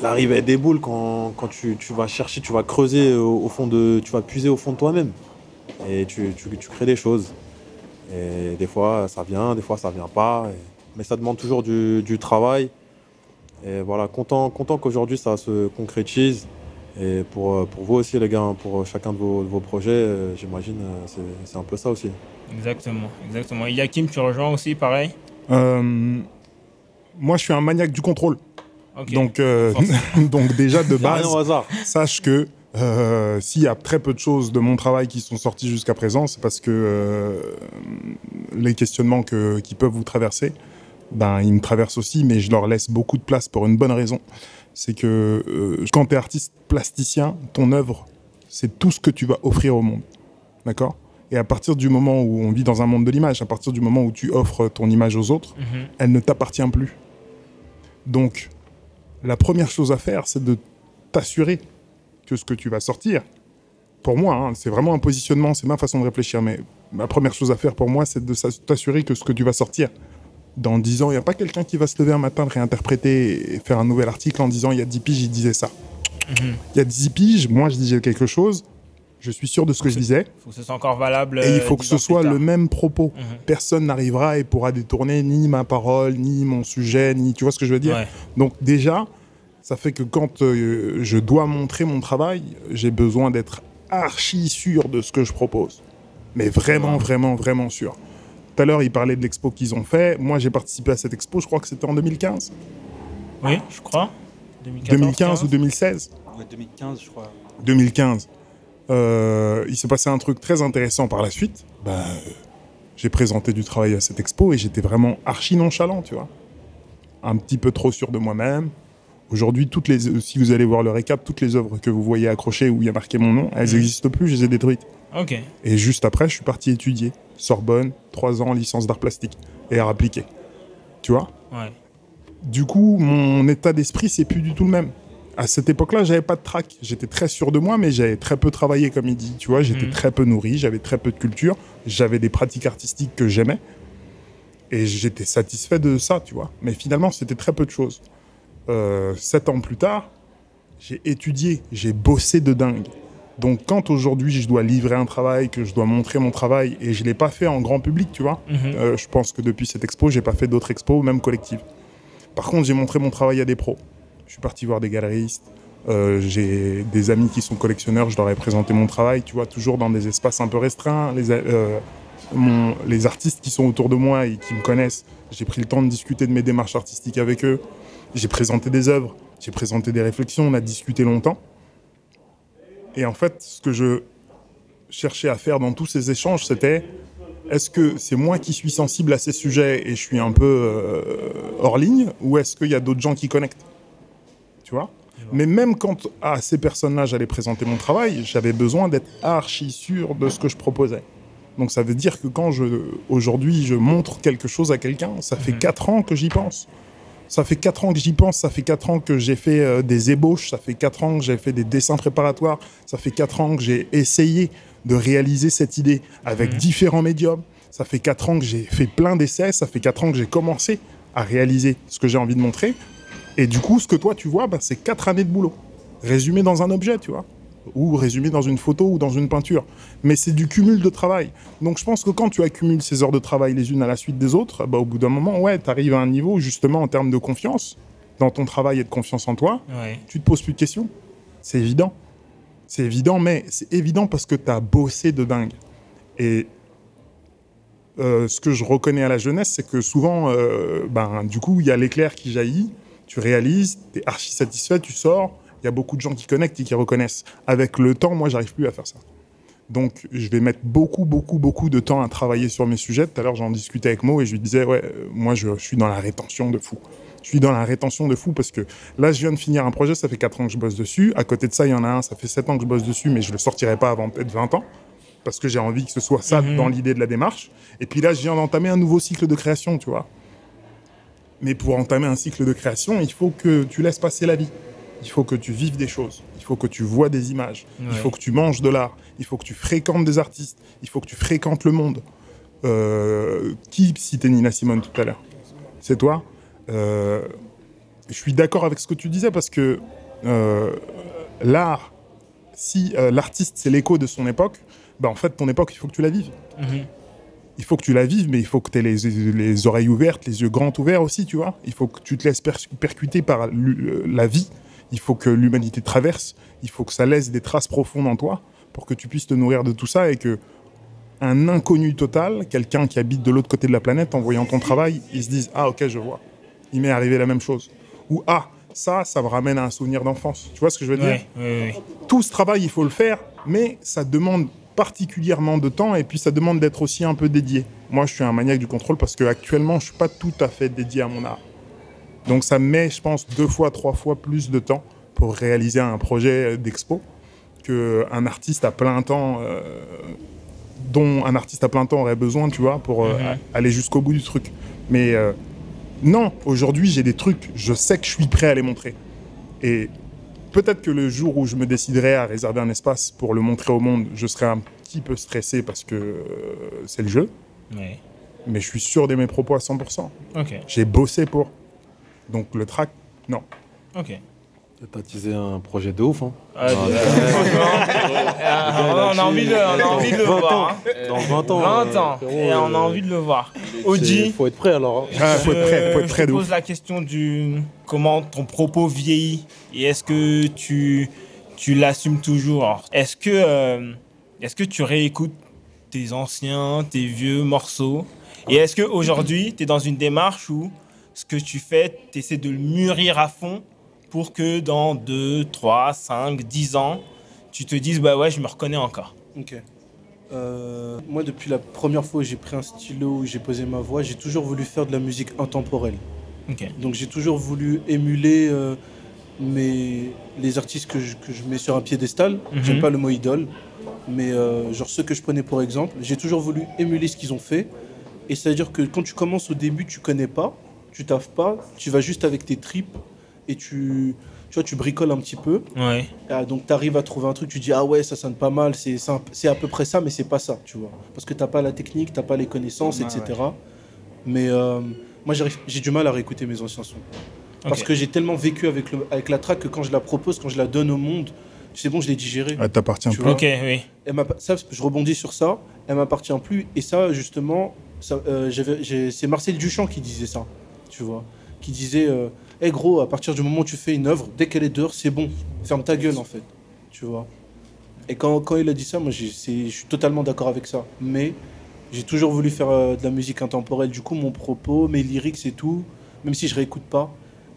elle arrive, elle déboule quand, quand tu, tu vas chercher, tu vas creuser au, au fond de, tu vas puiser au fond de toi-même. Et tu, tu, tu crées des choses. Et des fois, ça vient, des fois, ça vient pas. Et- mais ça demande toujours du, du travail. Et voilà, content, content qu'aujourd'hui, ça se concrétise. Et pour, pour vous aussi, les gars, pour chacun de vos, de vos projets, euh, j'imagine, euh, c'est c'est un peu ça aussi. Exactement, exactement. Et Yakim, tu rejoins aussi, pareil? Euh, moi, je suis un maniaque du contrôle. Donc, euh, donc déjà de base, sache que euh, s'il y a très peu de choses de mon travail qui sont sorties jusqu'à présent, c'est parce que euh, les questionnements que, qui peuvent vous traverser, ben, ils me traversent aussi, mais je leur laisse beaucoup de place pour une bonne raison. C'est que euh, quand tu es artiste plasticien, ton œuvre, c'est tout ce que tu vas offrir au monde. D'accord? Et à partir du moment où on vit dans un monde de l'image, à partir du moment où tu offres ton image aux autres, Mhm. elle ne t'appartient plus. Donc, la première chose à faire, c'est de t'assurer que ce que tu vas sortir, pour moi, hein, c'est vraiment un positionnement, c'est ma façon de réfléchir, mais la première chose à faire pour moi, c'est de t'assurer que ce que tu vas sortir, dans 10 ans, il n'y a pas quelqu'un qui va se lever un matin, le réinterpréter et faire un nouvel article en disant il y a 10 piges, il disait ça. Mhm. Il y a 10 piges, moi je disais quelque chose, je suis sûr de ce que je disais, faut que ce soit encore valable. et il faut que 10 ce soit le même propos. Mhm. Personne n'arrivera et pourra détourner ni ma parole, ni mon sujet, ni. Tu vois ce que je veux dire? Ouais. Donc, déjà, ça fait que quand euh, je dois montrer mon travail, j'ai besoin d'être archi sûr de ce que je propose. Mais vraiment, vraiment, vraiment sûr. Tout à l'heure, il parlait de l'expo qu'ils ont fait. Moi, j'ai participé à cette expo, je crois que c'était en 2015. Oui, je crois. 2014, 2015 ou 15. 2016 Ouais, 2015, je crois. 2015. Euh, il s'est passé un truc très intéressant par la suite. Bah, euh, j'ai présenté du travail à cette expo et j'étais vraiment archi nonchalant, tu vois. Un petit peu trop sûr de moi-même. Aujourd'hui, toutes les, si vous allez voir le récap, toutes les œuvres que vous voyez accrochées où il y a marqué mon nom, elles Mhm. n'existent plus, je les ai détruites. Ok. Et juste après, je suis parti étudier. Sorbonne, 3 ans, licence d'art plastique et art appliqué. Tu vois? Ouais. du coup, mon état d'esprit, c'est plus du tout le même. À cette époque-là, j'avais pas de trac. J'étais très sûr de moi, mais j'avais très peu travaillé, comme il dit. Tu vois, j'étais Mhm. très peu nourri, j'avais très peu de culture, j'avais des pratiques artistiques que j'aimais. Et j'étais satisfait de ça, tu vois. Mais finalement, c'était très peu de choses. Euh, sept ans plus tard, j'ai étudié, j'ai bossé de dingue. Donc, quand aujourd'hui je dois livrer un travail, que je dois montrer mon travail, et je l'ai pas fait en grand public, tu vois, Mhm. euh, je pense que depuis cette expo, j'ai pas fait d'autres expos, même collectives. Par contre, j'ai montré mon travail à des pros. Je suis parti voir des galeristes. euh, j'ai des amis qui sont collectionneurs. Je leur ai présenté mon travail, tu vois, toujours dans des espaces un peu restreints. Les, euh, les artistes qui sont autour de moi et qui me connaissent, j'ai pris le temps de discuter de mes démarches artistiques avec eux. J'ai présenté des œuvres, j'ai présenté des réflexions, on a discuté longtemps. Et en fait, ce que je cherchais à faire dans tous ces échanges, c'était est-ce que c'est moi qui suis sensible à ces sujets et je suis un peu euh, hors ligne ou est-ce qu'il y a d'autres gens qui connectent? Tu vois Mais même quand à ces personnes-là, j'allais présenter mon travail, j'avais besoin d'être archi sûr de ce que je proposais. Donc ça veut dire que quand je aujourd'hui je montre quelque chose à quelqu'un, ça fait Mhm. quatre ans que j'y pense. Ça fait quatre ans que j'y pense, ça fait quatre ans que j'ai fait euh, des ébauches, ça fait quatre ans que j'ai fait des dessins préparatoires, ça fait quatre ans que j'ai essayé de réaliser cette idée avec Mhm. différents médiums, ça fait quatre ans que j'ai fait plein d'essais, ça fait quatre ans que j'ai commencé à réaliser ce que j'ai envie de montrer. Et du coup, ce que toi tu vois, bah, c'est quatre années de boulot, résumé dans un objet, tu vois, ou résumé dans une photo ou dans une peinture. Mais c'est du cumul de travail. Donc je pense que quand tu accumules ces heures de travail les unes à la suite des autres, bah, au bout d'un moment, ouais, tu arrives à un niveau justement en termes de confiance dans ton travail et de confiance en toi, Ouais. tu te poses plus de questions. C'est évident. C'est évident, mais c'est évident parce que tu as bossé de dingue. Et euh, ce que je reconnais à la jeunesse, c'est que souvent, euh, ben, du coup, il y a l'éclair qui jaillit, tu réalises, tu es archi satisfait, tu sors, Il y a beaucoup de gens qui connectent et qui reconnaissent. Avec le temps, moi, j'arrive plus à faire ça. Donc, je vais mettre beaucoup, beaucoup, beaucoup de temps à travailler sur mes sujets. Tout à l'heure, j'en discutais avec Mo et je lui disais, ouais, euh, moi, je, je suis dans la rétention de fou. Je suis dans la rétention de fou parce que là, je viens de finir un projet, ça fait 4 ans que je bosse dessus. À côté de ça, il y en a un, ça fait 7 ans que je bosse dessus, mais je le sortirai pas avant peut-être 20 ans. Parce que j'ai envie que ce soit ça Mhm. dans l'idée de la démarche. Et puis là, je viens d'entamer un nouveau cycle de création, tu vois. Mais pour entamer un cycle de création, il faut que tu laisses passer la vie. Il faut que tu vives des choses. Il faut que tu vois des images. Il faut que tu manges de l'art. Il faut que tu fréquentes des artistes. Il faut que tu fréquentes le monde. Euh, qui citait Nina Simone tout à l'heure? C'est toi? Euh, Je suis d'accord avec ce que tu disais parce que euh, l'art, si euh, l'artiste c'est l'écho de son époque, bah en fait ton époque il faut que tu la vives. Mhm. Il faut que tu la vives, mais il faut que tu aies les, les oreilles ouvertes, les yeux grands ouverts aussi, tu vois. Il faut que tu te laisses per- percuter par la vie. Il faut que l'humanité traverse. Il faut que ça laisse des traces profondes en toi pour que tu puisses te nourrir de tout ça et que un inconnu total, quelqu'un qui habite de l'autre côté de la planète, en voyant ton travail, il se dise Ah, ok, je vois. Il m'est arrivé la même chose. Ou Ah, ça, ça me ramène à un souvenir d'enfance. Tu vois ce que je veux dire? Ouais, ouais, ouais. tout ce travail, il faut le faire, mais ça demande particulièrement de temps et puis ça demande d'être aussi un peu dédié. Moi, je suis un maniaque du contrôle parce que actuellement, je suis pas tout à fait dédié à mon art. Donc, ça me met, je pense, deux fois, trois fois plus de temps pour réaliser un projet d'expo qu'un artiste à plein temps, euh, dont un artiste à plein temps aurait besoin, tu vois, pour euh, Mhm. aller jusqu'au bout du truc. Mais euh, non, aujourd'hui, j'ai des trucs, je sais que je suis prêt à les montrer. Et peut-être que le jour où je me déciderai à réserver un espace pour le montrer au monde, je serai un petit peu stressé parce que euh, c'est le jeu. Ouais. Mais je suis sûr de mes propos à 100%. Ok, J'ai bossé pour. Donc le track, non. ok. T'as teasé un projet de ouf, hein. Ah, euh, on a envie de, on a envie de le 20 voir. hein. Dans 20 ans. 20 euh, ans. frérot, Et on a euh, envie de le voir. Oji, Faut être prêt alors. hein. Ah, faut être prêt, faut être je prêt te de pose ouf. la question du comment ton propos vieillit et est-ce que tu tu l'assumes toujours? Est-ce que euh, est-ce que tu réécoutes tes anciens, tes vieux morceaux? Et est-ce que aujourd'hui tu es dans une démarche où ce que tu fais, tu essaies de le mûrir à fond pour que dans 2, 3, 5, 10 ans, tu te dises bah ouais, je me reconnais encore. Ok. Euh, moi, depuis la première fois où j'ai pris un stylo, où j'ai posé ma voix, j'ai toujours voulu faire de la musique intemporelle. OK. Donc j'ai toujours voulu émuler euh, mes, les artistes que je, que je mets sur un piédestal. Mhm. J'aime pas le mot idole, mais euh, genre ceux que je prenais pour exemple. J'ai toujours voulu émuler ce qu'ils ont fait. Et c'est-à-dire que quand tu commences au début, tu connais pas, tu taffes pas, tu vas juste avec tes tripes et tu, tu vois, tu bricoles un petit peu. Ouais. Ah, donc tu arrives à trouver un truc, tu dis ah ouais ça sonne pas mal, c'est c'est à peu près ça, mais c'est pas ça, tu vois. Parce que t'as pas la technique, t'as pas les connaissances, Ouais, etc. Mais euh, moi j'ai du mal à réécouter mes anciens sons. Parce que j'ai tellement vécu avec, le, avec la track que quand je la propose, quand je la donne au monde, c'est bon, je l'ai digéré. Elle t'appartient Tu pas. vois. OK, oui. Elle ça, je rebondis sur ça, elle m'appartient plus. Et ça, justement, ça, euh, c'est Marcel Duchamp qui disait ça, tu vois. Qui disait, euh, Eh, gros, à partir du moment où tu fais une œuvre, dès qu'elle est dehors, c'est bon. Ferme ta gueule, en fait. Tu vois. Et quand, quand il a dit ça, moi, je suis totalement d'accord avec ça. Mais j'ai toujours voulu faire euh, de la musique intemporelle. Du coup, mon propos, mes lyrics et tout, même si je réécoute pas,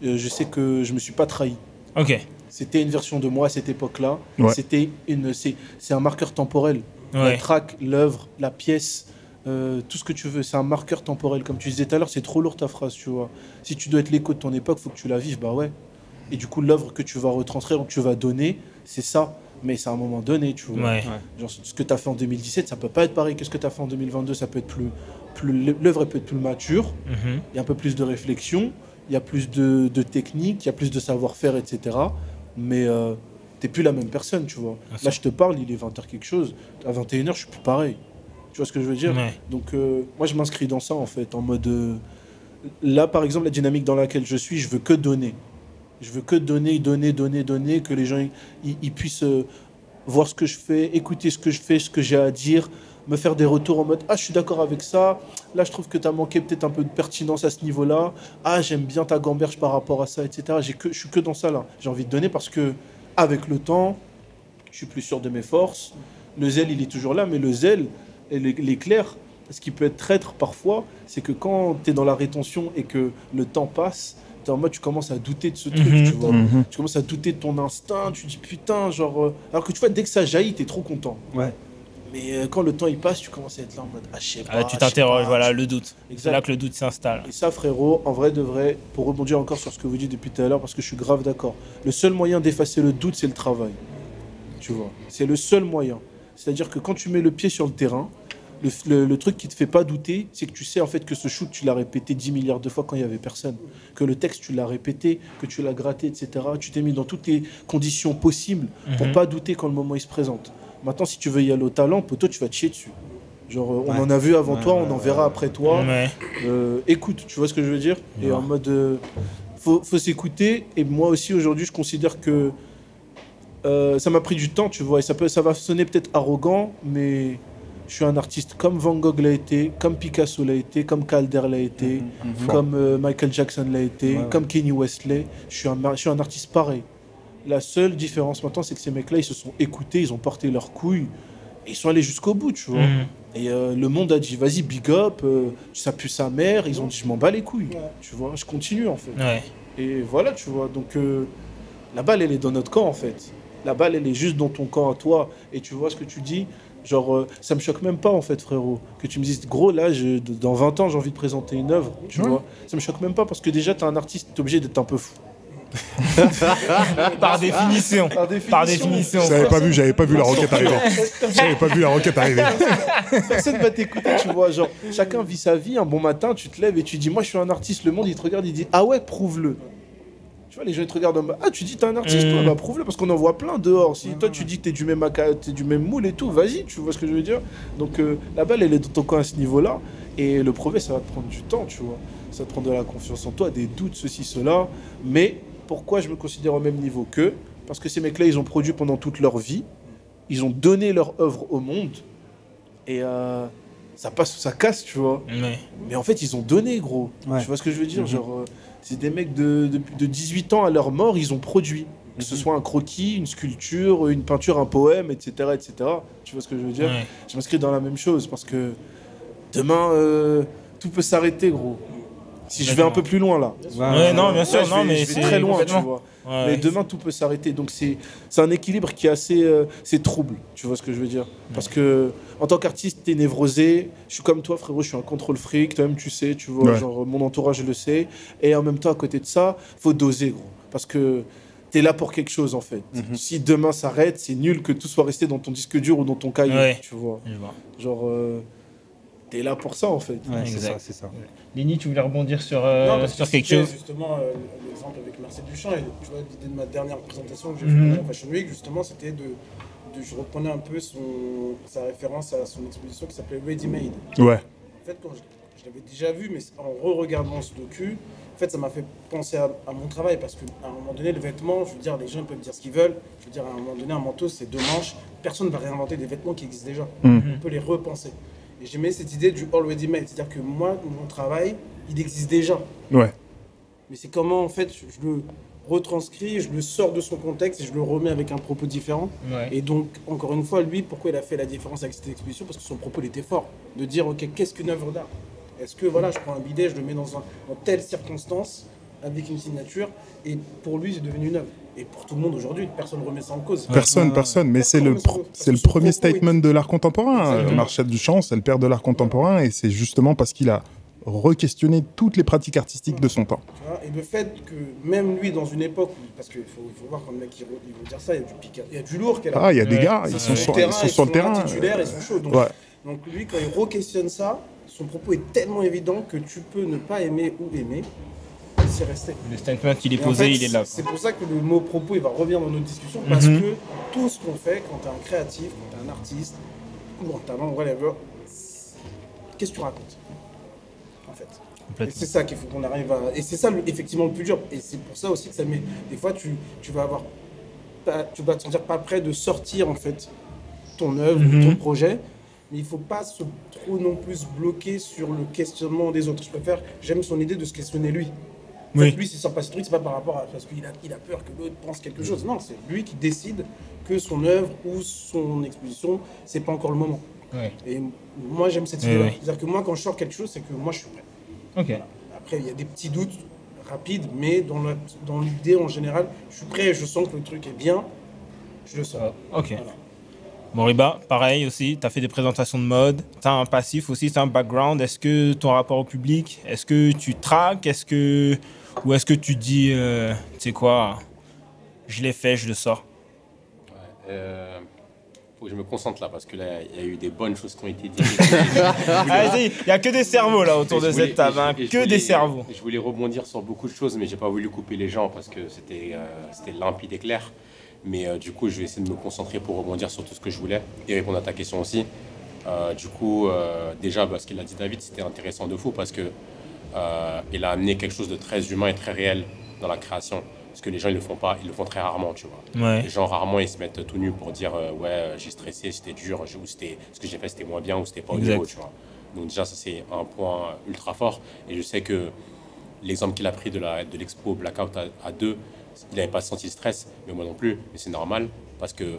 euh, je sais que je me suis pas trahi. OK. C'était une version de moi à cette époque-là. Ouais. C'était une, c'est, un marqueur temporel. La Ouais. track, l'œuvre, la pièce, euh, tout ce que tu veux, c'est un marqueur temporel. Comme tu disais tout à l'heure, c'est trop lourd ta phrase, tu vois. Si tu dois être l'écho de ton époque, faut que tu la vives, bah ouais. Et du coup, l'œuvre que tu vas retranscrire ou que tu vas donner, c'est ça. Mais c'est à un moment donné, tu vois. Ouais. Genre, ce que tu as fait en 2017, ça peut pas être pareil que ce que tu as fait en 2022. Ça peut être plus, plus l'œuvre peut être plus mature. Mhm. Il y a un peu plus de réflexion, il y a plus de, de technique, il y a plus de savoir-faire, etc. Mais euh, t'es plus la même personne, tu vois. Là, je te parle, il est 20h quelque chose. À 21h, je suis plus pareil. Tu vois ce que je veux dire Ouais. Donc, euh, moi, je m'inscris dans ça, en fait, en mode. euh, là, par exemple, la dynamique dans laquelle je suis, je veux que donner. Je veux que donner, donner, donner, donner, que les gens ils- puissent euh, voir ce que je fais, écouter ce que je fais, ce que j'ai à dire, me faire des retours en mode Ah, je suis d'accord avec ça. Là, je trouve que tu as manqué peut-être un peu de pertinence à ce niveau-là. Ah, j'aime bien ta gamberge par rapport à ça, etc. Que, je suis que dans ça, là. J'ai envie de donner parce que, avec le temps, je suis plus sûr de mes forces. Le zèle, il est toujours là, mais le zèle, l'éclair, ce qui peut être traître parfois, c'est que quand tu es dans la rétention et que le temps passe, t'es en mode, tu commences à douter de ce truc, Mhm. tu vois. Mhm. Tu commences à douter de ton instinct, tu dis putain, genre. euh, Alors que tu vois, dès que ça jaillit, t'es trop content. Ouais. Mais euh, quand le temps il passe, tu commences à être là en mode, ah, je sais pas. Ah, tu je sais t'interroges, pas, voilà, le doute. C'est là que le doute s'installe. Et ça, frérot, en vrai de vrai, pour rebondir encore sur ce que vous dites depuis tout à l'heure, parce que je suis grave d'accord, le seul moyen d'effacer le doute, c'est le travail. Tu vois, c'est le seul moyen. C'est-à-dire que quand tu mets le pied sur le terrain, le, le- le truc qui te fait pas douter, c'est que tu sais en fait que ce shoot, tu l'as répété 10 milliards de fois quand il y avait personne. Que le texte, tu l'as répété, que tu l'as gratté, etc. Tu t'es mis dans toutes les conditions possibles pour Mhm. pas douter quand le moment il se présente. Maintenant, si tu veux y aller au talent, poteau, tu vas te chier dessus. Genre, euh, on Ouais. en a vu avant Ouais, toi, on en verra après toi. Ouais. Euh, écoute, tu vois ce que je veux dire? Et en mode, euh, faut, faut s'écouter. Et moi aussi aujourd'hui, je considère que euh, ça m'a pris du temps, tu vois. Et ça peut, ça va sonner peut-être arrogant, mais je suis un artiste comme Van Gogh l'a été, comme Picasso l'a été, comme Calder l'a été, Mhm. comme euh, Michael Jackson l'a été, Ouais, ouais. comme Kanye Westley. Je suis un, mar- je suis un artiste pareil. La seule différence maintenant, c'est que ces mecs-là, ils se sont écoutés, ils ont porté leurs couilles. Et ils sont allés jusqu'au bout, tu vois. Mhm. Et euh, le monde a dit, vas-y, big up, euh, ça pue sa mère. Ils ont dit, je m'en bats les couilles. Tu vois, je continue en fait. Ouais. Et voilà, tu vois. Donc euh, la balle, elle est dans notre camp en fait. La balle, elle est juste dans ton camp à toi. Et tu vois ce que tu dis? Genre, euh, ça me choque même pas en fait, frérot. Que tu me dises, gros, là, je- dans 20 ans, j'ai envie de présenter une œuvre. Tu Ouais. vois Ça me choque même pas parce que déjà, t'es un artiste, t'es obligé d'être un peu fou. Par définition. Par définition. Par définition. J'avais pas vu, j'avais pas vu la roquette arriver. J'avais pas vu la roquette arriver. Personne va t'écouter, tu vois. Genre, chacun vit sa vie. Un bon matin, tu te lèves et tu dis, moi, je suis un artiste. Le monde, il te regarde, il dit, ah ouais, prouve-le. Tu vois, les gens, ils te regardent en mode, ah, tu dis, t'es un artiste, Mm. toi, bah prouve-le, parce qu'on en voit plein dehors. Si toi, tu dis que t'es du même, t'es du même moule et tout, vas-y, tu vois ce que je veux dire. Donc, euh, la balle, elle est dans ton camp à ce niveau-là. Et le progrès, ça va te prendre du temps, tu vois. Ça va te prendre de la confiance en toi, des doutes, ceci, cela. Mais pourquoi je me considère au même niveau qu'eux? Parce que ces mecs-là, ils ont produit pendant toute leur vie. Ils ont donné leur œuvre au monde. Et euh, ça passe ou ça casse, tu vois. Ouais. Mais en fait, ils ont donné, gros. Ouais. Tu vois ce que je veux dire? Mhm. Genre, euh, c'est des mecs de, de, de 18 ans à leur mort, ils ont produit. Que ce Mhm. soit un croquis, une sculpture, une peinture, un poème, etc. etc. Tu vois ce que je veux dire Ouais. Je m'inscris dans la même chose parce que demain, euh, tout peut s'arrêter, gros. Si je vais un peu plus loin là. Ouais, non, bien sûr, non, vais- mais c'est très loin, tu vois. Mais demain, tout peut s'arrêter. Donc, c'est c'est un équilibre qui est assez euh, c'est trouble. Tu vois ce que je veux dire Parce que, en tant qu'artiste, t'es névrosé. Je suis comme toi, frérot, je suis un contrôle fric. Toi-même, tu sais, tu vois. Ouais. Genre, mon entourage le sait. Et en même temps, à côté de ça, faut doser, gros. Parce que t'es là pour quelque chose, en fait. Mhm. Si demain s'arrête, c'est nul que tout soit resté dans ton disque dur ou dans ton cahier. Ouais. Tu vois Je vois. Genre, euh, t'es là pour ça, en fait. Ouais, c'est Exact. ça, c'est ça. Léni, tu voulais rebondir sur, euh, Non, parce que sur quelque c'était chose? Justement, euh, l'exemple avec Marcel Duchamp, et tu vois, l'idée de ma dernière présentation que j'ai Mhm. faite à la Fashion Week, justement, c'était de- Je reprenais un peu son, sa référence à son exposition qui s'appelait Ready Made. Ouais. En fait, quand je, je l'avais déjà vu, mais en re-regardant ce docu, en fait, ça m'a fait penser à, à mon travail parce qu'à un moment donné, le vêtement, je veux dire, les gens peuvent dire ce qu'ils veulent. Je veux dire, à un moment donné, un manteau, c'est deux manches. Personne ne va réinventer des vêtements qui existent déjà. Mhm. On peut les repenser. Et j'aimais cette idée du already made, c'est-à-dire que moi, mon travail, il existe déjà. Ouais. Mais c'est comment, en fait, je le retranscris, je le sors de son contexte et je le remets avec un propos différent. Ouais. Et donc, encore une fois, lui, pourquoi il a fait la différence avec cette exposition? Parce que son propos, il était fort. De dire, OK, qu'est-ce qu'une œuvre d'art? Est-ce que, voilà, je prends un bidet, je le mets dans, un, dans telle circonstance, avec une signature, et pour lui, c'est devenu une œuvre. Et pour tout le monde aujourd'hui, personne ne remet ça en cause. Personne, personne. Mais c'est le, c'est le premier statement de l'art contemporain. Marcel Duchamp, c'est le père de l'art contemporain. Et c'est justement parce qu'il a re-questionné toutes les pratiques artistiques de son temps. Et le fait que même lui, dans une époque, parce qu'il faut, faut voir quand le mec il, il veut dire ça, il y a du, pica- il y a du lourd qu'elle a. Ah, il y a des Ouais. gars, ils sont Sur sur, terrain, ils sont sur le terrain. titulaires, ils sont chauds. Donc, Ouais. donc lui, quand il re-questionne ça, son propos est tellement évident que tu peux ne pas aimer ou aimer, c'est resté. Le statement qu'il est Et en posé, fait, il est là. C'est pour ça que le mot propos, il va revenir dans notre discussion, parce Mhm. que tout ce qu'on fait, quand tu es un créatif, quand tu es un artiste, ou un talent, whatever, qu'est-ce que tu racontes? Et c'est ça qu'il faut qu'on arrive à. Et c'est ça, effectivement, le plus dur. Et c'est pour ça aussi que ça met. Des fois, tu, tu vas avoir. pas- tu vas te sentir pas prêt de sortir, en fait, ton œuvre, Mhm. ton projet. Mais il faut pas se trop non plus bloquer sur le questionnement des autres. Je préfère. J'aime son idée de se questionner lui. En Oui. fait, lui, s'il sort pas ce truc, c'est pas par rapport à. Parce qu'il a, il a peur que l'autre pense quelque chose. Non, c'est lui qui décide que son œuvre ou son exposition, c'est pas encore le moment. Ouais. Et moi, j'aime cette idée-là. oui. C'est-à-dire que moi, quand je sors quelque chose, c'est que moi, je suis prêt. Ok. Après, il y a des petits doutes. rapide, mais dans la- dans l'idée en général, je suis prêt, je sens que le truc est bien, je le sors. Ok. Voilà. Bon, Riba, pareil aussi, tu as fait des présentations de mode, tu as un passif aussi, tu as un background. Est-ce que ton rapport au public, est-ce que tu traques est-ce que, Ou est-ce que tu dis, euh, tu sais quoi, je l'ai fait, je le sors? Euh, faut que je me concentre là parce que là, il y a eu des bonnes choses qui ont été dites. Allez, il n'y a que des cerveaux là autour Et de voulais- cette table, hein, que voulais- des cerveaux. Je voulais rebondir sur beaucoup de choses, mais j'ai pas voulu couper les gens parce que c'était euh, c'était limpide et clair. Mais euh, du coup, je vais essayer de me concentrer pour rebondir sur tout ce que je voulais et répondre à ta question aussi. Euh, du coup, euh, déjà, bah, ce qu'il a dit David, c'était intéressant de fou parce que euh, il a amené quelque chose de très humain et très réel dans la création. Parce que les gens, ils le font pas, ils le font très rarement, tu vois. Ouais. Les gens, rarement, ils se mettent tout nus pour dire euh, Ouais, euh, j'ai stressé, c'était dur, ou c'était, ce que j'ai fait, c'était moins bien, ou c'était pas au niveau, tu vois. Donc, déjà, ça, c'est un point ultra fort. Et je sais que l'exemple qu'il a pris de, la, de l'expo Blackout à, à deux, il n'avait pas senti le stress, mais moi non plus. Mais c'est normal parce que,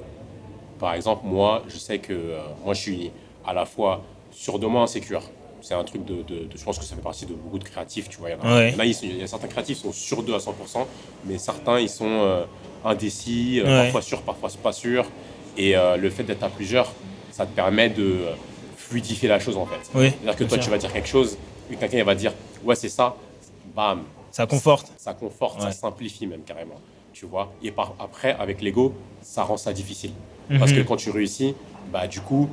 par exemple, moi, je sais que euh, moi, je suis à la fois sûr de moi, insécure. C'est un truc de, de- de- Je pense que ça fait partie de beaucoup de créatifs, tu vois. Il y en a, Ouais. il y en a, ils sont- il y a certains créatifs qui sont sûrs d'eux à 100%, mais certains, ils sont euh, indécis, euh, Ouais. parfois sûrs, parfois pas sûrs. Et euh, le fait d'être à plusieurs, ça te permet de fluidifier la chose, en fait. Oui, C'est-à-dire que toi, sûr. tu vas dire quelque chose, et quelqu'un va dire Ouais, c'est ça, bam, Ça conforte. ça conforte, ça simplifie même carrément. Tu vois? Et par, après, avec l'ego, ça rend ça difficile. Parce que Mhm. quand tu réussis, bah du coup,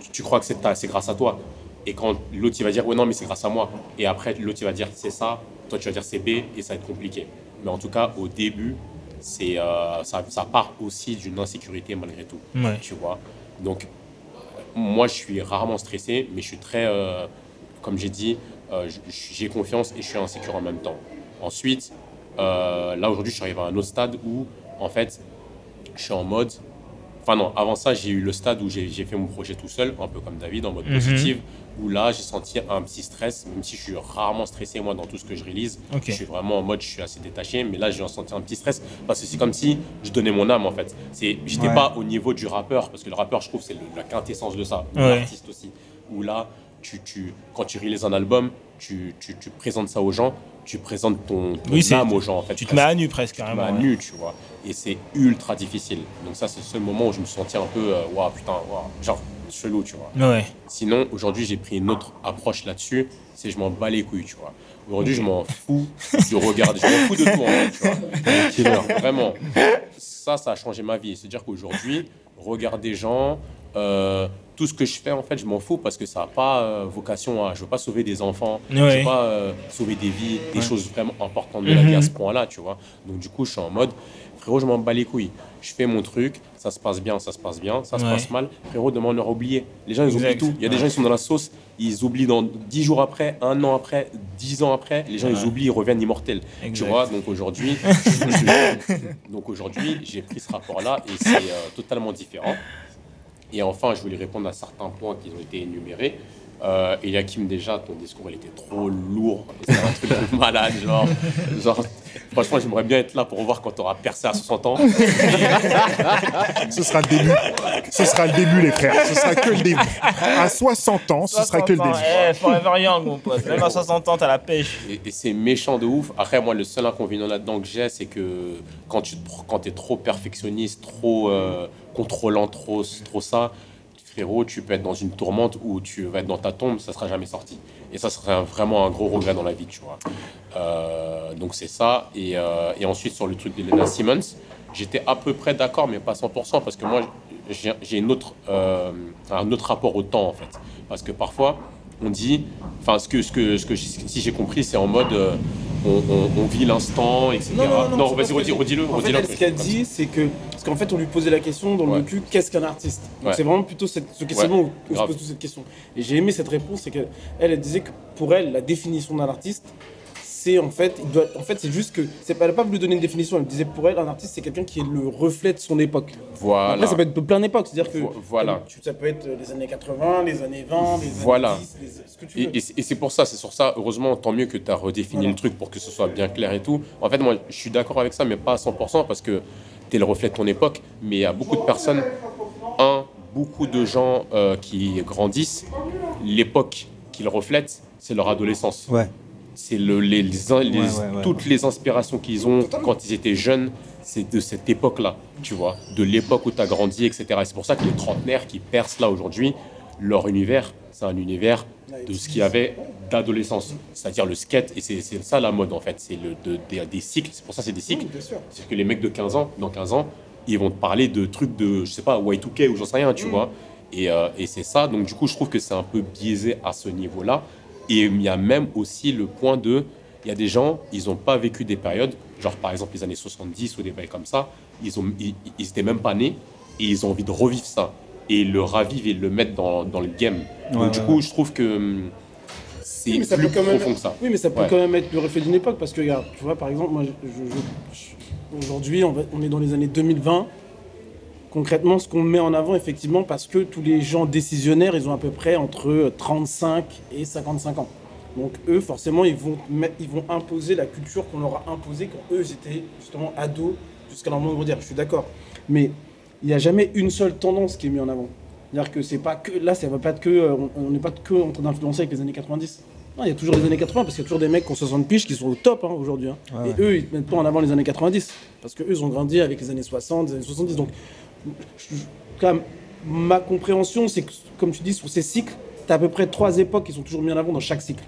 tu, tu crois que c'est grâce à toi. Et quand l'autre il va dire ouais non mais c'est grâce à moi. Et après l'autre il va dire c'est ça, toi tu vas dire c'est B et ça va être compliqué. Mais en tout cas au début, c'est euh, ça, ça part aussi d'une insécurité malgré tout Ouais. tu vois. Donc, moi, je suis rarement stressé, mais je suis très, euh, comme j'ai dit, euh, j'ai confiance et je suis insécure en même temps. Ensuite, là, aujourd'hui, je suis arrivé à un autre stade où, en fait, je suis en mode... Enfin non, avant ça, j'ai eu le stade où j'ai fait mon projet tout seul, un peu comme David, en mode Mhm. positif, où là, j'ai senti un petit stress, même si je suis rarement stressé, moi, dans tout ce que je réalise. Ok. Je suis vraiment en mode, je suis assez détaché, mais là, j'ai ressenti un petit stress, parce que c'est comme si je donnais mon âme, en fait. C'est- J'étais Ouais. pas au niveau du rappeur, parce que le rappeur, je trouve, c'est la quintessence de ça, ou Ouais. l'artiste aussi. Où là, tu, tu, quand tu réalises un album, tu, tu, tu présentes ça aux gens, tu présentes ton, ton Oui, âme aux gens, en fait. Tu te mets à nu presque tu te mets à ouais. nu, tu vois. Et c'est ultra difficile. Donc ça, c'est le seul moment où je me sentais un peu, euh, waouh, putain, waouh, genre, chelou, tu vois. Ouais. Sinon, aujourd'hui, j'ai pris une autre approche là-dessus, c'est je m'en bats les couilles, tu vois. Aujourd'hui, je m'en fous du regard, je m'en fous de tout, en fait, tu vois. Killer, vraiment. Ça, ça a changé ma vie. C'est-à-dire qu'aujourd'hui, regard des gens, euh, tout ce que je fais, en fait, je m'en fous parce que ça n'a pas euh, vocation à... Je veux pas sauver des enfants, je Ouais. veux pas euh, sauver des vies, des Ouais. choses vraiment importantes de la vie à Mhm. ce point-là, tu vois. Donc, du coup, je suis en mode, frérot, je m'en bats les couilles. Je fais mon truc, ça se passe bien, ça se passe bien, ça se Ouais. passe mal. Frérot, demain, on aura oublié. Les gens, ils Exact. oublient tout. Il y a des gens qui sont dans la sauce, ils oublient dans 10 jours après, un an après, 10 ans après, les gens, Ouais. ils oublient, ils reviennent immortels. Exact. Tu vois, donc aujourd'hui, je- donc aujourd'hui, j'ai pris ce rapport-là et c'est euh, totalement différent. Et enfin, je voulais répondre à certains points qui ont été énumérés. Euh, et Yakim, déjà, ton discours, il était trop lourd. C'est un truc de malade, genre. genre franchement, j'aimerais bien être là pour voir quand tu auras percé à 60 ans. Ce sera le début. Ce sera le début, les frères. Ce sera que le début. À 60 ans, ce sera que le 60 ans, début. Eh, forever young, mon pote. Même à 60 ans, t'as la pêche. Et, et c'est méchant de ouf. Après, moi, le seul inconvénient là-dedans que j'ai, c'est que quand tu quand es trop perfectionniste, trop euh, contrôlant, trop, trop ça, tu peux être dans une tourmente où tu vas être dans ta tombe, ça sera jamais sorti. Et ça serait vraiment un gros regret dans la vie, tu vois. Euh, donc c'est ça. Et, euh, et ensuite, sur le truc d'Elena Simmons, j'étais à peu près d'accord, mais pas 100%, parce que moi, j'ai euh, un autre rapport au temps, en fait. Parce que parfois, on dit, enfin, ce que, ce que, ce que si j'ai compris, c'est en mode, on, on- on vit l'instant, etc. Non, non, non, vas-y, redis- redis-le. fait, elle, ce qu'elle dit, c'est que. Parce qu'en fait, on lui posait la question dans le Ouais. docu qu'est-ce qu'un artiste? Donc, Ouais. c'est vraiment plutôt cette, ce questionnement où on se pose toute cette question. Et j'ai aimé cette réponse c'est qu'elle, elle, elle disait que pour elle, la définition d'un artiste, c'est en fait. Il doit, en fait, c'est juste que. C'est, elle n'a pas voulu donner une définition. Elle disait pour elle, un artiste, c'est quelqu'un qui est le reflet de son époque. Voilà. Après, ça peut être de plein d'époques. C'est-à-dire que. Vo- voilà. ça peut être les années 80, les années 20, les Voilà. années 10, les- ce que tu veux. Et, c'est- et c'est pour ça, c'est sur ça, heureusement, tant mieux que tu as redéfini Voilà. le truc pour que ce soit bien clair et tout. En fait, moi, je suis d'accord avec ça, mais pas à 100% parce que tu es le reflet de ton époque. Mais il y a beaucoup de personnes, un, beaucoup de gens euh, qui grandissent, l'époque qu'ils reflètent, c'est leur adolescence. Ouais. C'est le, les, les- les- ouais, ouais. toutes les inspirations qu'ils ont quand ils étaient jeunes, c'est de cette époque-là, tu vois, de l'époque où tu as grandi, etc. Et c'est pour ça que les trentenaires qui percent là aujourd'hui, leur univers, c'est un univers de ce qu'il y avait d'adolescence, c'est-à-dire le skate, et c'est ça la mode en fait, c'est le de- des- des cycles, c'est pour ça que c'est des cycles. C'est que les mecs de 15 ans, dans 15 ans, ils vont te parler de trucs de, je sais pas, Y2K ou j'en sais rien, tu vois. Et, euh, et c'est ça, donc du coup, je trouve que c'est un peu biaisé à ce niveau-là. Et il y a même aussi le point de, il y a des gens, ils n'ont pas vécu des périodes, genre par exemple les années 70 ou des bails comme ça, ils ont, ils, ils étaient même pas nés et ils ont envie de revivre ça. Et ils le ravivent et le mettre dans, dans le game. Donc Ouais, du ouais, coup, je trouve que hum, c'est Oui, mais ça plus peut quand même- profond que ça. Oui, mais ça peut Ouais. quand même être le reflet d'une époque parce que, regarde, tu vois, par exemple, moi, je- je- je- aujourd'hui, on est dans les années 2020. Concrètement, ce qu'on met en avant, effectivement, parce que tous les gens décisionnaires, ils ont à peu près entre 35 et 55 ans. Donc, eux, forcément, ils vont, ils vont imposer la culture qu'on leur a imposée quand eux, ils étaient justement ados jusqu'à leur moment de dire. Je suis d'accord. Mais il n'y a jamais une seule tendance qui est mise en avant. C'est-à-dire que c'est pas que. Là, ça va pas être que. euh, on- n'est pas que en train d'influencer avec les années 90. Non, il y a toujours les années 80 parce qu'il y a toujours des mecs qui ont 60 piges qui sont au top hein, aujourd'hui. hein. Ouais, Et eux, ils mettent pas en avant les années 90 parce qu'eux, ils ont grandi avec les années 60, les années 70. Donc, ma compréhension, c'est que, comme tu dis, sur ces cycles, tu as à peu près trois époques qui sont toujours mis en avant dans chaque cycle.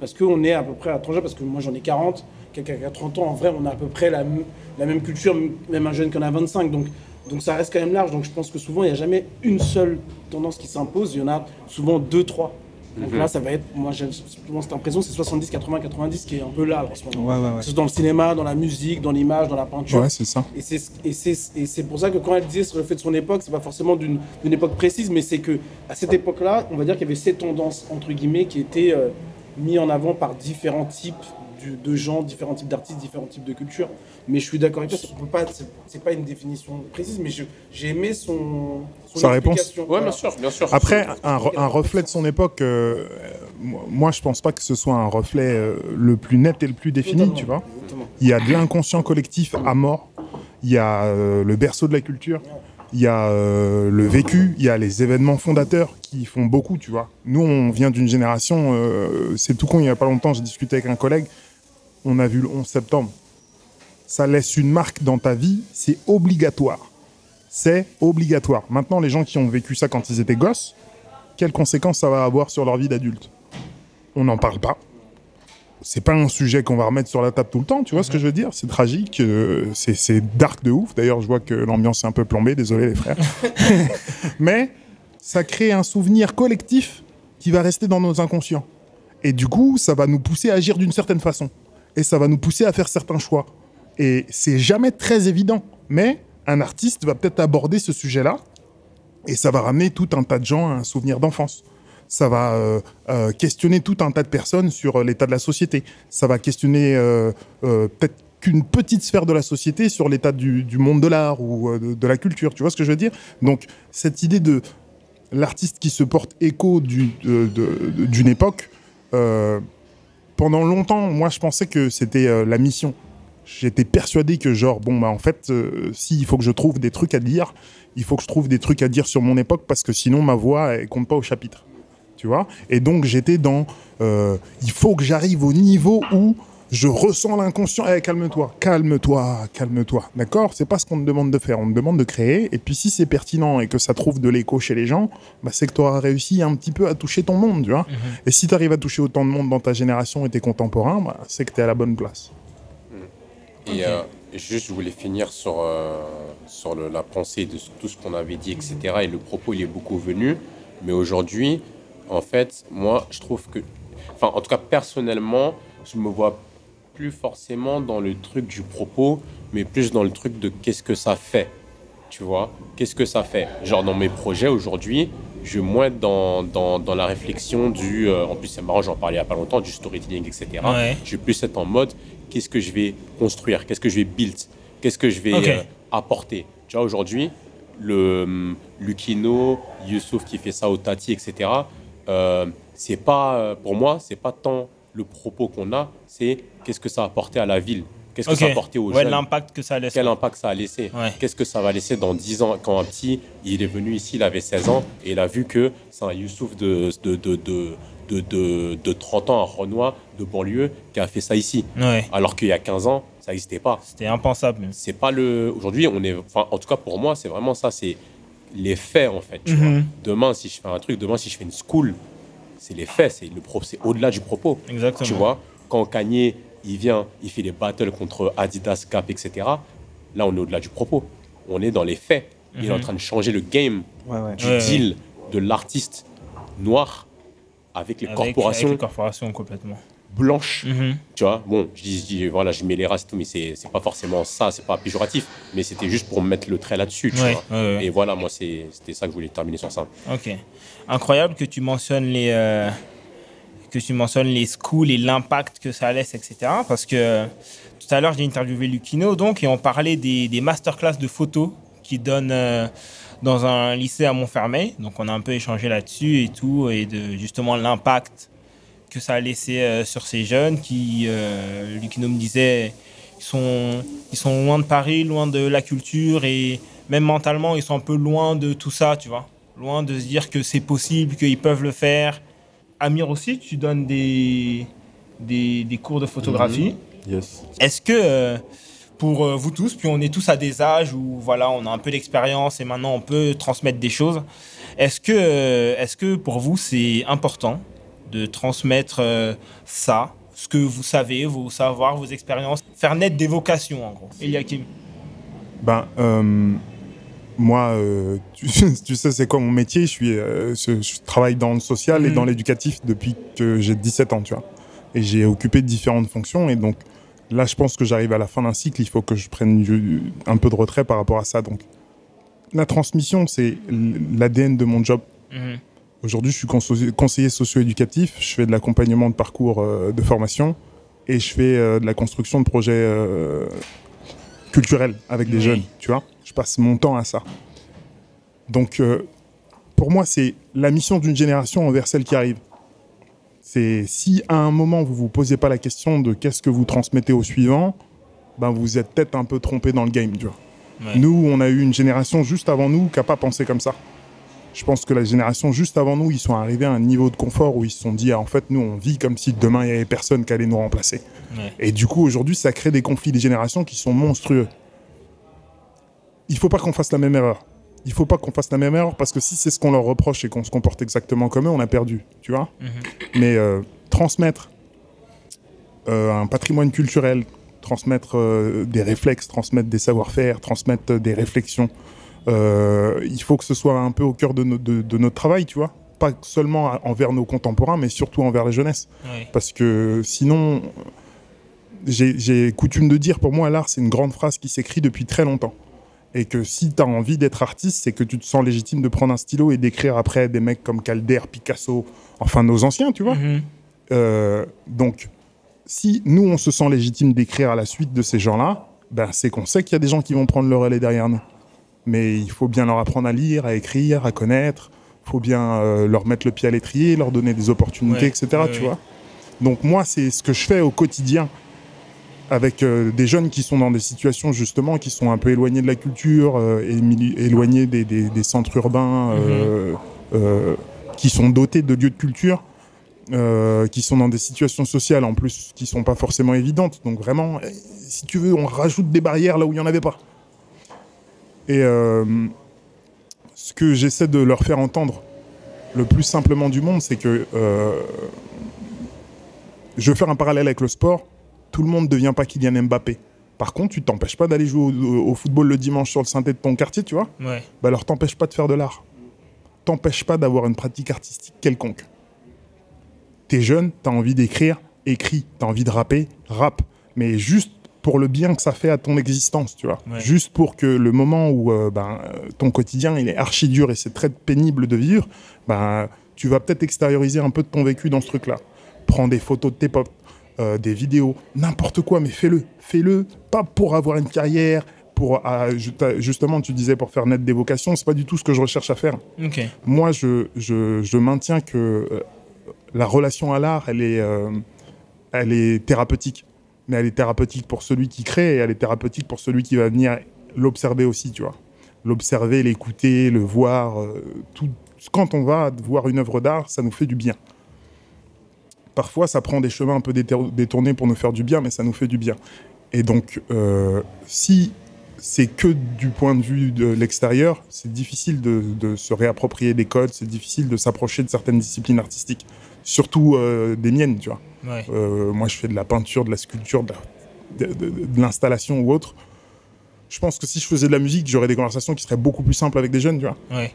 Parce qu'on est à peu près à 30 ans, parce que moi j'en ai 40, quelqu'un qui a 30 ans, en vrai, on a à peu près la, même culture, même un jeune qui en a 25. Donc, donc ça reste quand même large. Donc je pense que souvent, il n'y a jamais une seule tendance qui s'impose. Il y en a souvent deux, trois. Donc là, ça va être, moi j'ai souvent cette impression, c'est 70, 80, 90 qui est un peu là en ce moment. Ouais, ouais, ouais. Que ce soit dans le cinéma, dans la musique, dans l'image, dans la peinture. Ouais, c'est ça. Et c'est c'est- c'est pour ça que quand elle disait sur le fait de son époque, c'est pas forcément d'une époque précise, mais c'est que à cette époque-là, on va dire qu'il y avait ces tendances entre guillemets qui étaient euh, mis en avant par différents types de gens, différents types d'artistes, différents types de cultures. Mais je suis d'accord avec toi, c'est- pas une définition précise, mais j'ai aimé son, son Sa réponse. explication. Ouais, Voilà. bien sûr, bien sûr. Après, un, re- un reflet de son époque, euh, moi- je pense pas que ce soit un reflet euh, le plus net et le plus défini, tu vois. exactement. Il y a de l'inconscient collectif à mort, il y a euh, le berceau de la culture, il y a euh, le vécu, il y a les événements fondateurs qui font beaucoup, tu vois. Nous, on vient d'une génération, euh, c'est tout con, il y a pas longtemps, j'ai discuté avec un collègue, on a vu le 11 septembre. Ça laisse une marque dans ta vie, c'est obligatoire. C'est obligatoire. Maintenant, les gens qui ont vécu ça quand ils étaient gosses, quelles conséquences ça va avoir sur leur vie d'adulte? On n'en parle pas. C'est pas un sujet qu'on va remettre sur la table tout le temps, tu vois ce que je veux dire? C'est tragique, euh, c'est c'est dark de ouf. D'ailleurs, je vois que l'ambiance est un peu plombée, désolé les frères. Mais ça crée un souvenir collectif qui va rester dans nos inconscients. Et du coup, ça va nous pousser à agir d'une certaine façon. Et ça va nous pousser à faire certains choix. Et c'est jamais très évident. Mais un artiste va peut-être aborder ce sujet-là et ça va ramener tout un tas de gens à un souvenir d'enfance. Ça va euh, euh, questionner tout un tas de personnes sur euh, l'état de la société. Ça va questionner peut-être qu'une petite sphère de la société sur l'état du, monde de l'art ou de, la culture. Tu vois ce que je veux dire? Donc, cette idée de l'artiste qui se porte écho d'une époque, pendant longtemps, moi, je pensais que c'était euh, la mission. J'étais persuadé que, genre, bon, bah, en fait, euh, s'il faut que je trouve des trucs à dire, il faut que je trouve des trucs à dire sur mon époque parce que sinon, ma voix, elle compte pas au chapitre. Tu vois? Et donc, j'étais dans. euh, il faut que j'arrive au niveau où je ressens l'inconscient. Eh, calme-toi, calme-toi, calme-toi. D'accord? C'est pas ce qu'on te demande de faire. On te demande de créer. Et puis, si c'est pertinent et que ça trouve de l'écho chez les gens, bah, c'est que tu auras réussi un petit peu à toucher ton monde, tu vois? Et si tu arrives à toucher autant de monde dans ta génération et tes contemporains, bah, c'est que tu es à la bonne place. Et euh, juste, je voulais finir sur, euh, sur le- la pensée de tout ce qu'on avait dit, etc. Et le propos, il est beaucoup venu. Mais aujourd'hui, en fait, moi, je trouve que... Enfin, en tout cas, personnellement, je me vois plus forcément dans le truc du propos, mais plus dans le truc de qu'est-ce que ça fait. Tu vois? Qu'est-ce que ça fait? Genre, dans mes projets aujourd'hui, je vais moins dans, dans, dans la réflexion du... euh, en plus, c'est marrant, j'en parlais il n'y a pas longtemps, du storytelling, etc. Ouais. Je vais plus être en mode qu'est-ce que je vais construire, qu'est-ce que je vais build, qu'est-ce que je vais euh, apporter? Tu vois, aujourd'hui, le hum, Lucino, Youssouf qui fait ça au Tati, etc., euh, c'est pas, pour moi, c'est pas tant le propos qu'on a, c'est qu'est-ce que ça a apporté à la ville, qu'est-ce que ça a apporté aux Ouais, jeunes? l'impact que ça laisse. Quel impact ça a laissé? Ouais. Qu'est-ce que ça va laisser dans 10 ans? Quand un petit, il est venu ici, il avait 16 ans, et il a vu que c'est un Youssouf de, de, de, de, de, de, de 30 ans, un Renoir de banlieue qui a fait ça ici. Ouais. Alors qu'il y a 15 ans, ça n'existait pas. C'était impensable. C'est pas le. Aujourd'hui, on est. Enfin, en tout cas, pour moi, c'est vraiment ça. C'est les faits, en fait. tu vois. Mhm. Demain, si je fais un truc, demain, si je fais une school, c'est les faits. C'est le pro- c'est au-delà du propos. Exactement. Tu vois, quand Kanye, il vient, il fait des battles contre Adidas, Gap, etc. Là, on est au-delà du propos. On est dans les faits. Il est en Mhm. train de changer le game Ouais, ouais. du Ouais, deal de l'artiste noir avec les Avec- corporations Avec les corporations, complètement. blanches. Mhm. Tu vois, bon, je dis, je dis, voilà, je mets les races et tout, mais c'est c'est pas forcément ça, c'est pas péjoratif, mais c'était juste pour mettre le trait là-dessus, tu Ouais, vois. ouais, ouais. Et voilà, moi, c'est- c'était ça que je voulais terminer sur ça. Ok. Incroyable que tu mentionnes les, euh, que tu mentionnes les schools et l'impact que ça laisse, etc. Parce que tout à l'heure, j'ai interviewé Lucino, donc, et on parlait des, masterclass de photos qu'il donne euh, dans un lycée à Montfermeil. Donc, on a un peu échangé là-dessus et tout, et de justement l'impact que ça a laissé euh, sur ces jeunes qui, euh, Lucino me disait, ils sont, ils sont loin de Paris, loin de la culture, et même mentalement, ils sont un peu loin de tout ça, tu vois. Loin de se dire que c'est possible, qu'ils peuvent le faire. Amir aussi, tu donnes des, des, des cours de photographie. Yes. Est-ce que euh, pour euh, vous tous, puis on est tous à des âges où voilà, on a un peu d'expérience et maintenant on peut transmettre des choses, est-ce que, euh, est-ce que pour vous c'est important de transmettre ça, ce que vous savez, vos savoirs, vos expériences, faire naître des vocations en gros? Eliakim. Ben, euh, moi, euh, tu, tu sais, c'est quoi mon métier? Je, suis, euh, je, je travaille dans le social et Mhm. dans l'éducatif depuis que j'ai 17 ans, tu vois. Et j'ai occupé différentes fonctions. Et donc, là, je pense que j'arrive à la fin d'un cycle. Il faut que je prenne du- un peu de retrait par rapport à ça. Donc, la transmission, c'est l'ADN de mon job. Mhm. Aujourd'hui, je suis conseiller socio-éducatif. Je fais de l'accompagnement de parcours euh, de formation et je fais de la construction de projets culturels avec des Oui. jeunes. Tu vois, je passe mon temps à ça. Donc, euh, pour moi, c'est la mission d'une génération envers celle qui arrive. C'est si à un moment vous vous posez pas la question de qu'est-ce que vous transmettez au suivant, ben vous êtes peut-être un peu trompé dans le game. Tu vois. Ouais. Nous, on a eu une génération juste avant nous qui n'a pas pensé comme ça. Je pense que la génération juste avant nous, ils sont arrivés à un niveau de confort où ils se sont dit, ah, en fait, nous, on vit comme si demain, il n'y avait personne qui allait nous remplacer. Ouais. Et du coup, aujourd'hui, ça crée des conflits des générations qui sont monstrueux. Il faut pas qu'on fasse la même erreur. Il faut pas qu'on fasse la même erreur parce que si c'est ce qu'on leur reproche et qu'on se comporte exactement comme eux, on a perdu, tu vois. Mhm. Mais euh, transmettre euh, un patrimoine culturel, transmettre euh, des réflexes, transmettre des savoir-faire, transmettre des réflexions, il faut que ce soit un peu au cœur de, no- de- de notre travail, tu vois. Pas seulement envers nos contemporains, mais surtout envers la jeunesse. Parce que sinon, j'ai coutume de dire, pour moi, l'art, c'est une grande phrase qui s'écrit depuis très longtemps. Et que si tu as envie d'être artiste, c'est que tu te sens légitime de prendre un stylo et d'écrire après des mecs comme Calder, Picasso, enfin nos anciens, tu vois. Mhm. Euh, donc, si nous, on se sent légitime d'écrire à la suite de ces gens-là, ben, c'est qu'on sait qu'il y a des gens qui vont prendre le relais derrière nous. Mais il faut bien leur apprendre à lire, à écrire, à connaître. Il faut bien euh, leur mettre le pied à l'étrier, leur donner des opportunités, Ouais, etc. tu vois Donc moi, c'est ce que je fais au quotidien avec euh, des jeunes qui sont dans des situations justement qui sont un peu éloignés de la culture, euh, éloignés des, des- des centres urbains, euh, euh, qui sont dotés de lieux de culture, qui sont dans des situations sociales en plus qui sont pas forcément évidentes. Donc vraiment, si tu veux, on rajoute des barrières là où il n'y en avait pas. Et ce que j'essaie de leur faire entendre le plus simplement du monde, c'est que je vais faire un parallèle avec le sport. Tout le monde ne devient pas Kylian Mbappé. Par contre, tu t'empêches pas d'aller jouer au, au football le dimanche sur le synthé de ton quartier, tu vois Ouais. bah alors t'empêche pas de faire de l'art. T'empêche pas d'avoir une pratique artistique quelconque. T'es jeune, t'as envie d'écrire, écris. T'as envie de rapper, rappe. Mais juste pour le bien que ça fait à ton existence, tu vois. Ouais. Juste pour que le moment où euh, ben, ton quotidien il est archi dur et c'est très pénible de vivre, ben, tu vas peut-être extérioriser un peu de ton vécu dans ce truc-là. Prends des photos de tes potes, euh, des vidéos, n'importe quoi, mais fais-le. Fais-le, pas pour avoir une carrière, pour ah, justement, tu disais pour faire naître des vocations, c'est pas du tout ce que je recherche à faire. Moi, je, je, je maintiens que euh, la relation à l'art, elle est, euh, elle est thérapeutique. Mais elle est thérapeutique pour celui qui crée et elle est thérapeutique pour celui qui va venir l'observer aussi, tu vois. L'observer, l'écouter, le voir. tout. Quand on va voir une œuvre d'art, ça nous fait du bien. Parfois ça prend des chemins un peu détournés pour nous faire du bien, mais ça nous fait du bien. Et donc, euh, si c'est que du point de vue de l'extérieur, c'est difficile de, de se réapproprier des codes, c'est difficile de s'approcher de certaines disciplines artistiques, surtout euh, des miennes, tu vois. Ouais. Euh, moi, je fais de la peinture, de la sculpture, de la- de- de- de l'installation ou autre. Je pense que si je faisais de la musique, j'aurais des conversations qui seraient beaucoup plus simples avec des jeunes, tu vois. Ouais.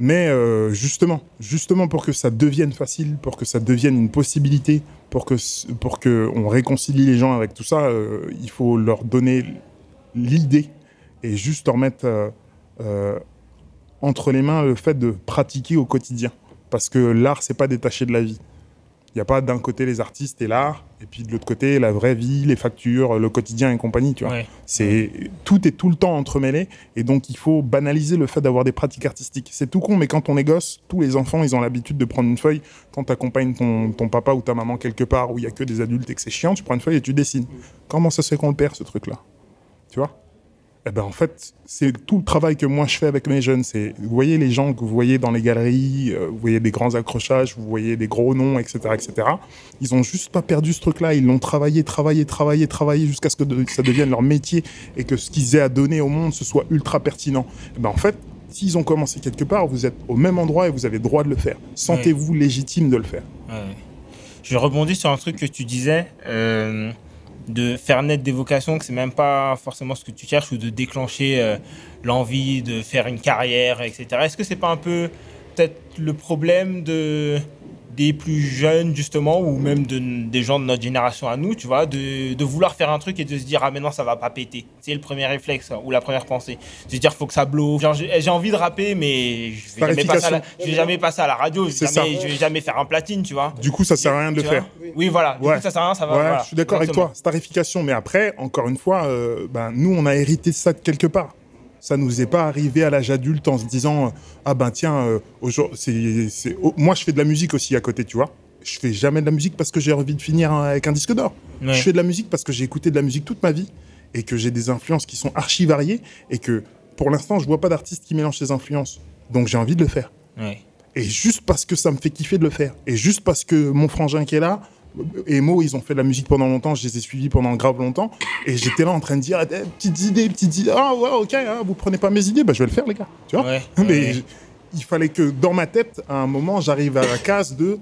Mais euh, justement, justement pour que ça devienne facile, pour que ça devienne une possibilité, pour que pour que on réconcilie les gens avec tout ça, euh, il faut leur donner l'idée et juste leur mettre euh, entre les mains le fait de pratiquer au quotidien. Parce que l'art, c'est pas détaché de la vie. Il n'y a pas d'un côté les artistes et l'art, et puis de l'autre côté la vraie vie, les factures, le quotidien et compagnie, tu vois. Ouais. C'est tout est tout le temps entremêlé et donc il faut banaliser le fait d'avoir des pratiques artistiques. C'est tout con, mais quand on est gosse, tous les enfants ils ont l'habitude de prendre une feuille quand tu accompagnes ton, ton papa ou ta maman quelque part où il y a que des adultes et que c'est chiant, tu prends une feuille et tu dessines. Comment ça se fait qu'on le perd ce truc-là? Tu vois? Eh ben en fait, c'est tout le travail que moi je fais avec mes jeunes. C'est vous voyez les gens que vous voyez dans les galeries, euh, vous voyez des grands accrochages, vous voyez des gros noms, etc., etc. Ils ont juste pas perdu ce truc-là. Ils l'ont travaillé, travaillé, travaillé, travaillé jusqu'à ce que de- ça devienne leur métier et que ce qu'ils aient à donner au monde ce soit ultra pertinent. Eh ben en fait, s'ils ont commencé quelque part, vous êtes au même endroit et vous avez le droit de le faire. Sentez-vous légitime de le faire. Ouais. Je rebondis sur un truc que tu disais, euh, de faire naître des vocations, que c'est même pas forcément ce que tu cherches, ou de déclencher euh, l'envie de faire une carrière, etc. Est-ce que c'est pas un peu peut-être le problème de des plus jeunes justement ou même de, des gens de notre génération à nous tu vois de, de vouloir faire un truc et de se dire ah mais non ça va pas péter c'est le premier réflexe hein, ou la première pensée se dire faut que ça genre j'ai envie de rapper mais je vais jamais passer à la, je vais jamais passer à la radio je vais jamais, je vais jamais faire un platine tu vois Du coup, ça sert à rien de le faire. Oui, voilà. Du Ouais. coup, ça sert à rien, ça va. Ouais, voilà. je suis d'accord avec toi. Starification, mais après, encore une fois, euh, ben, nous, on a hérité de ça de quelque part. Ça nous est pas arrivé à l'âge adulte en se disant euh, ah ben tiens, euh, aujourd'hui, c'est, oh, moi je fais de la musique aussi à côté, tu vois. Je fais jamais de la musique parce que j'ai envie de finir avec un disque d'or. Ouais. Je fais de la musique parce que j'ai écouté de la musique toute ma vie et que j'ai des influences qui sont archi variées et que pour l'instant je vois pas d'artiste qui mélange ces influences. Donc j'ai envie de le faire. Ouais. Et juste parce que ça me fait kiffer de le faire. Et juste parce que mon frangin qui est là, et Mo, ils ont fait de la musique pendant longtemps, je les ai suivis pendant grave longtemps. Et j'étais là en train de dire, Eh, petites idées, petites idées. Ah ouais, ok, hein, vous prenez pas mes idées, bah je vais le faire, les gars. Tu vois Ouais, Mais ouais. il fallait que dans ma tête, à un moment, j'arrive à la case de.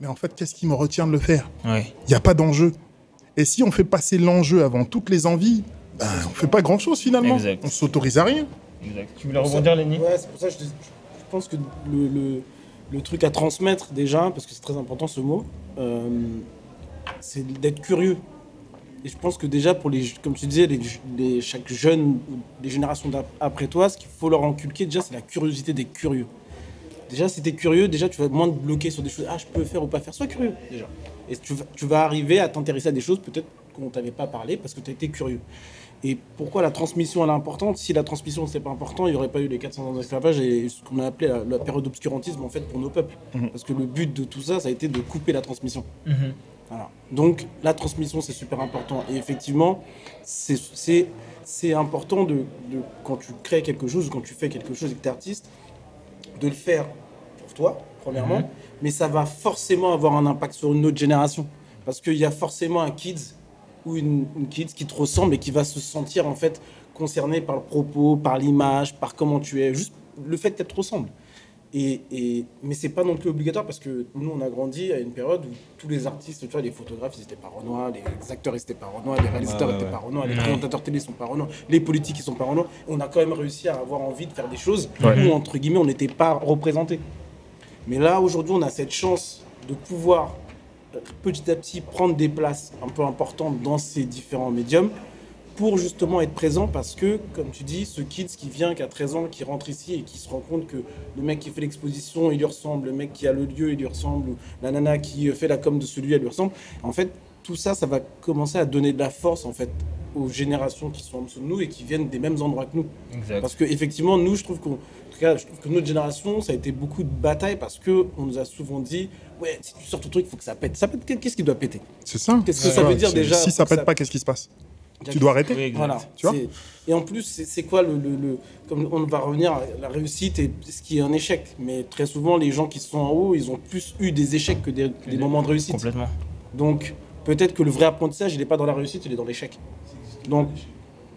Mais en fait, qu'est-ce qui me retient de le faire? Ouais. Il n'y a pas d'enjeu. Et si on fait passer l'enjeu avant toutes les envies, ben, on fait pas grand-chose finalement. Exact. On s'autorise à rien. Exact. Tu voulais rebondir, Lenny? Ouais, c'est pour ça que je, je pense que le, le- le truc à transmettre déjà, parce que c'est très important ce mot, euh, c'est d'être curieux. Et je pense que déjà pour les, comme tu disais, les, chaque jeune, ou les générations après toi, ce qu'il faut leur inculquer déjà, c'est la curiosité des curieux. Déjà, si t'es curieux, déjà tu vas moins te bloquer sur des choses. Ah, je peux faire ou pas faire. Sois curieux déjà. Et tu vas, tu vas arriver à t'intéresser à des choses peut-être qu'on t'avait pas parlé parce que tu as été curieux. Et pourquoi la transmission elle est importante? Si la transmission c'était pas important, il n'y aurait pas eu les 400 ans d'esclavage et ce qu'on a appelé la, la période d'obscurantisme en fait pour nos peuples. Parce que le but de tout ça, ça a été de couper la transmission. Mhm. Voilà. Donc la transmission c'est super important. Et effectivement, c'est- c'est c'est important de, de- quand tu crées quelque chose ou quand tu fais quelque chose et que tu es artiste, de le faire pour toi, premièrement, mais ça va forcément avoir un impact sur une autre génération. Parce qu'il y a forcément un kids ou une, une kids qui te ressemble et qui va se sentir en fait concerné par le propos, par l'image, par comment tu es, juste le fait qu'elle te ressemble. Et, et, mais c'est pas non plus obligatoire parce que nous on a grandi à une période où tous les artistes, tu vois, les photographes ils étaient pas Renoir, les acteurs ils étaient pas Renoir, les réalisateurs Ouais, étaient ouais. pas Renoir, les présentateurs télé sont pas Renoir, les politiques ils sont pas Renoir. On a quand même réussi à avoir envie de faire des choses Ouais. où entre guillemets on n'était pas représentés. Mais là aujourd'hui on a cette chance de pouvoir petit à petit prendre des places un peu importantes dans ces différents médiums pour justement être présent parce que, comme tu dis, ce kids qui vient, qui a 13 ans, qui rentre ici et qui se rend compte que le mec qui fait l'exposition, il lui ressemble, le mec qui a le lieu, il lui ressemble, la nana qui fait la com de celui, elle lui ressemble. En fait, tout ça, ça va commencer à donner de la force en fait aux générations qui sont en dessous de nous et qui viennent des mêmes endroits que nous. Exact. Parce que effectivement, nous, je trouve qu'on, en tout cas, je trouve que notre génération, ça a été beaucoup de batailles parce que on nous a souvent dit, ouais, si tu sors ton truc, il faut que ça pète. Ça pète. Qu'est-ce qui doit péter? C'est ça. Qu'est-ce que ça veut dire déjà Si ça pète pas, qu'est-ce qui se passe? Tu dois arrêter. Oui. Voilà. Tu vois? Et en plus, c'est c'est quoi le, le- le- Comme on va revenir à la réussite et ce qui est un échec. Mais très souvent, les gens qui sont en haut, ils ont plus eu des échecs que des, des moments de réussite. Complètement. Donc, peut-être que le vrai apprentissage, il n'est pas dans la réussite, il est dans l'échec. Donc,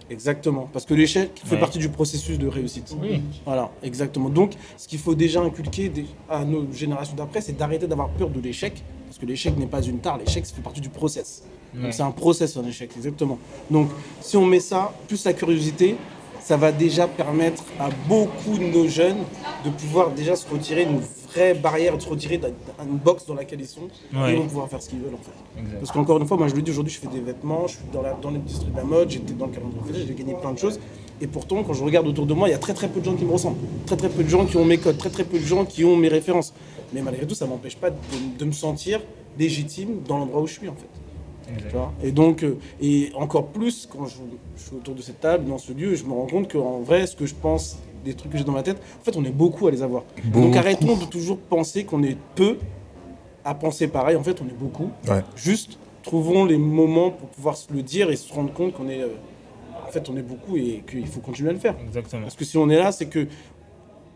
exactement. Parce que l'échec fait Ouais. partie du processus de réussite. Oui. Voilà, exactement. Donc, ce qu'il faut déjà inculquer à nos générations d'après, c'est d'arrêter d'avoir peur de l'échec. Parce que l'échec n'est pas une tare, l'échec, fait partie du process. Ouais. Donc, c'est un process, un échec, exactement. Donc, si on met ça, plus la curiosité, ça va déjà permettre à beaucoup de nos jeunes de pouvoir déjà se retirer d'une vraie barrière, de se retirer d'une box dans laquelle ils sont, Ouais. et vont pouvoir faire ce qu'ils veulent en fait. Exact. Parce qu'encore une fois, moi je le dis aujourd'hui, je fais des vêtements, je suis dans la- dans l'industrie de la mode, j'étais dans le calendrier, j'ai gagné plein de choses. Et pourtant, quand je regarde autour de moi, il y a très très peu de gens qui me ressemblent. Très très peu de gens qui ont mes codes, très très peu de gens qui ont mes références. Mais malgré tout, ça m'empêche pas de, de me sentir légitime dans l'endroit où je suis en fait. Tu vois? Et donc, euh, et encore plus, quand je, je suis autour de cette table, dans ce lieu, je me rends compte qu'en vrai, ce que je pense, des trucs que j'ai dans ma tête, en fait, on est beaucoup à les avoir. Beaucoup. Donc arrêtons de toujours penser qu'on est peu à penser pareil. En fait, on est beaucoup. Ouais. Juste, trouvons les moments pour pouvoir se le dire et se rendre compte qu'on est, euh, en fait, on est beaucoup et qu'il faut continuer à le faire. Exactement. Parce que si on est là, c'est que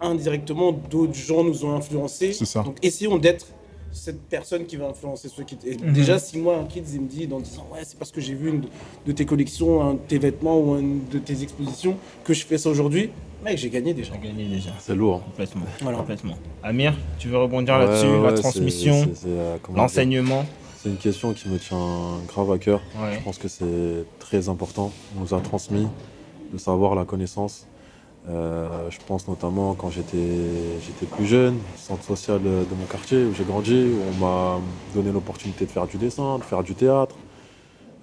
indirectement, d'autres gens nous ont influencés. C'est ça. Donc essayons d'être cette personne qui va influencer ceux qui. Et Mhm. déjà, si moi, un kid, il me dit, en disant, ouais, c'est parce que j'ai vu une de- tes collections, un de tes vêtements ou une de tes expositions que je fais ça aujourd'hui, mec, j'ai gagné déjà. J'ai gagné déjà. C'est lourd. Complètement. Voilà. Complètement. Amir, tu veux rebondir Ouais, là-dessus ouais, La transmission, euh, l'enseignement C'est une question qui me tient grave à cœur. Ouais. Je pense que c'est très important. On nous a transmis le savoir, la connaissance. Euh, je pense notamment quand j'étais plus jeune, centre social de mon quartier où j'ai grandi, où on m'a donné l'opportunité de faire du dessin, de faire du théâtre,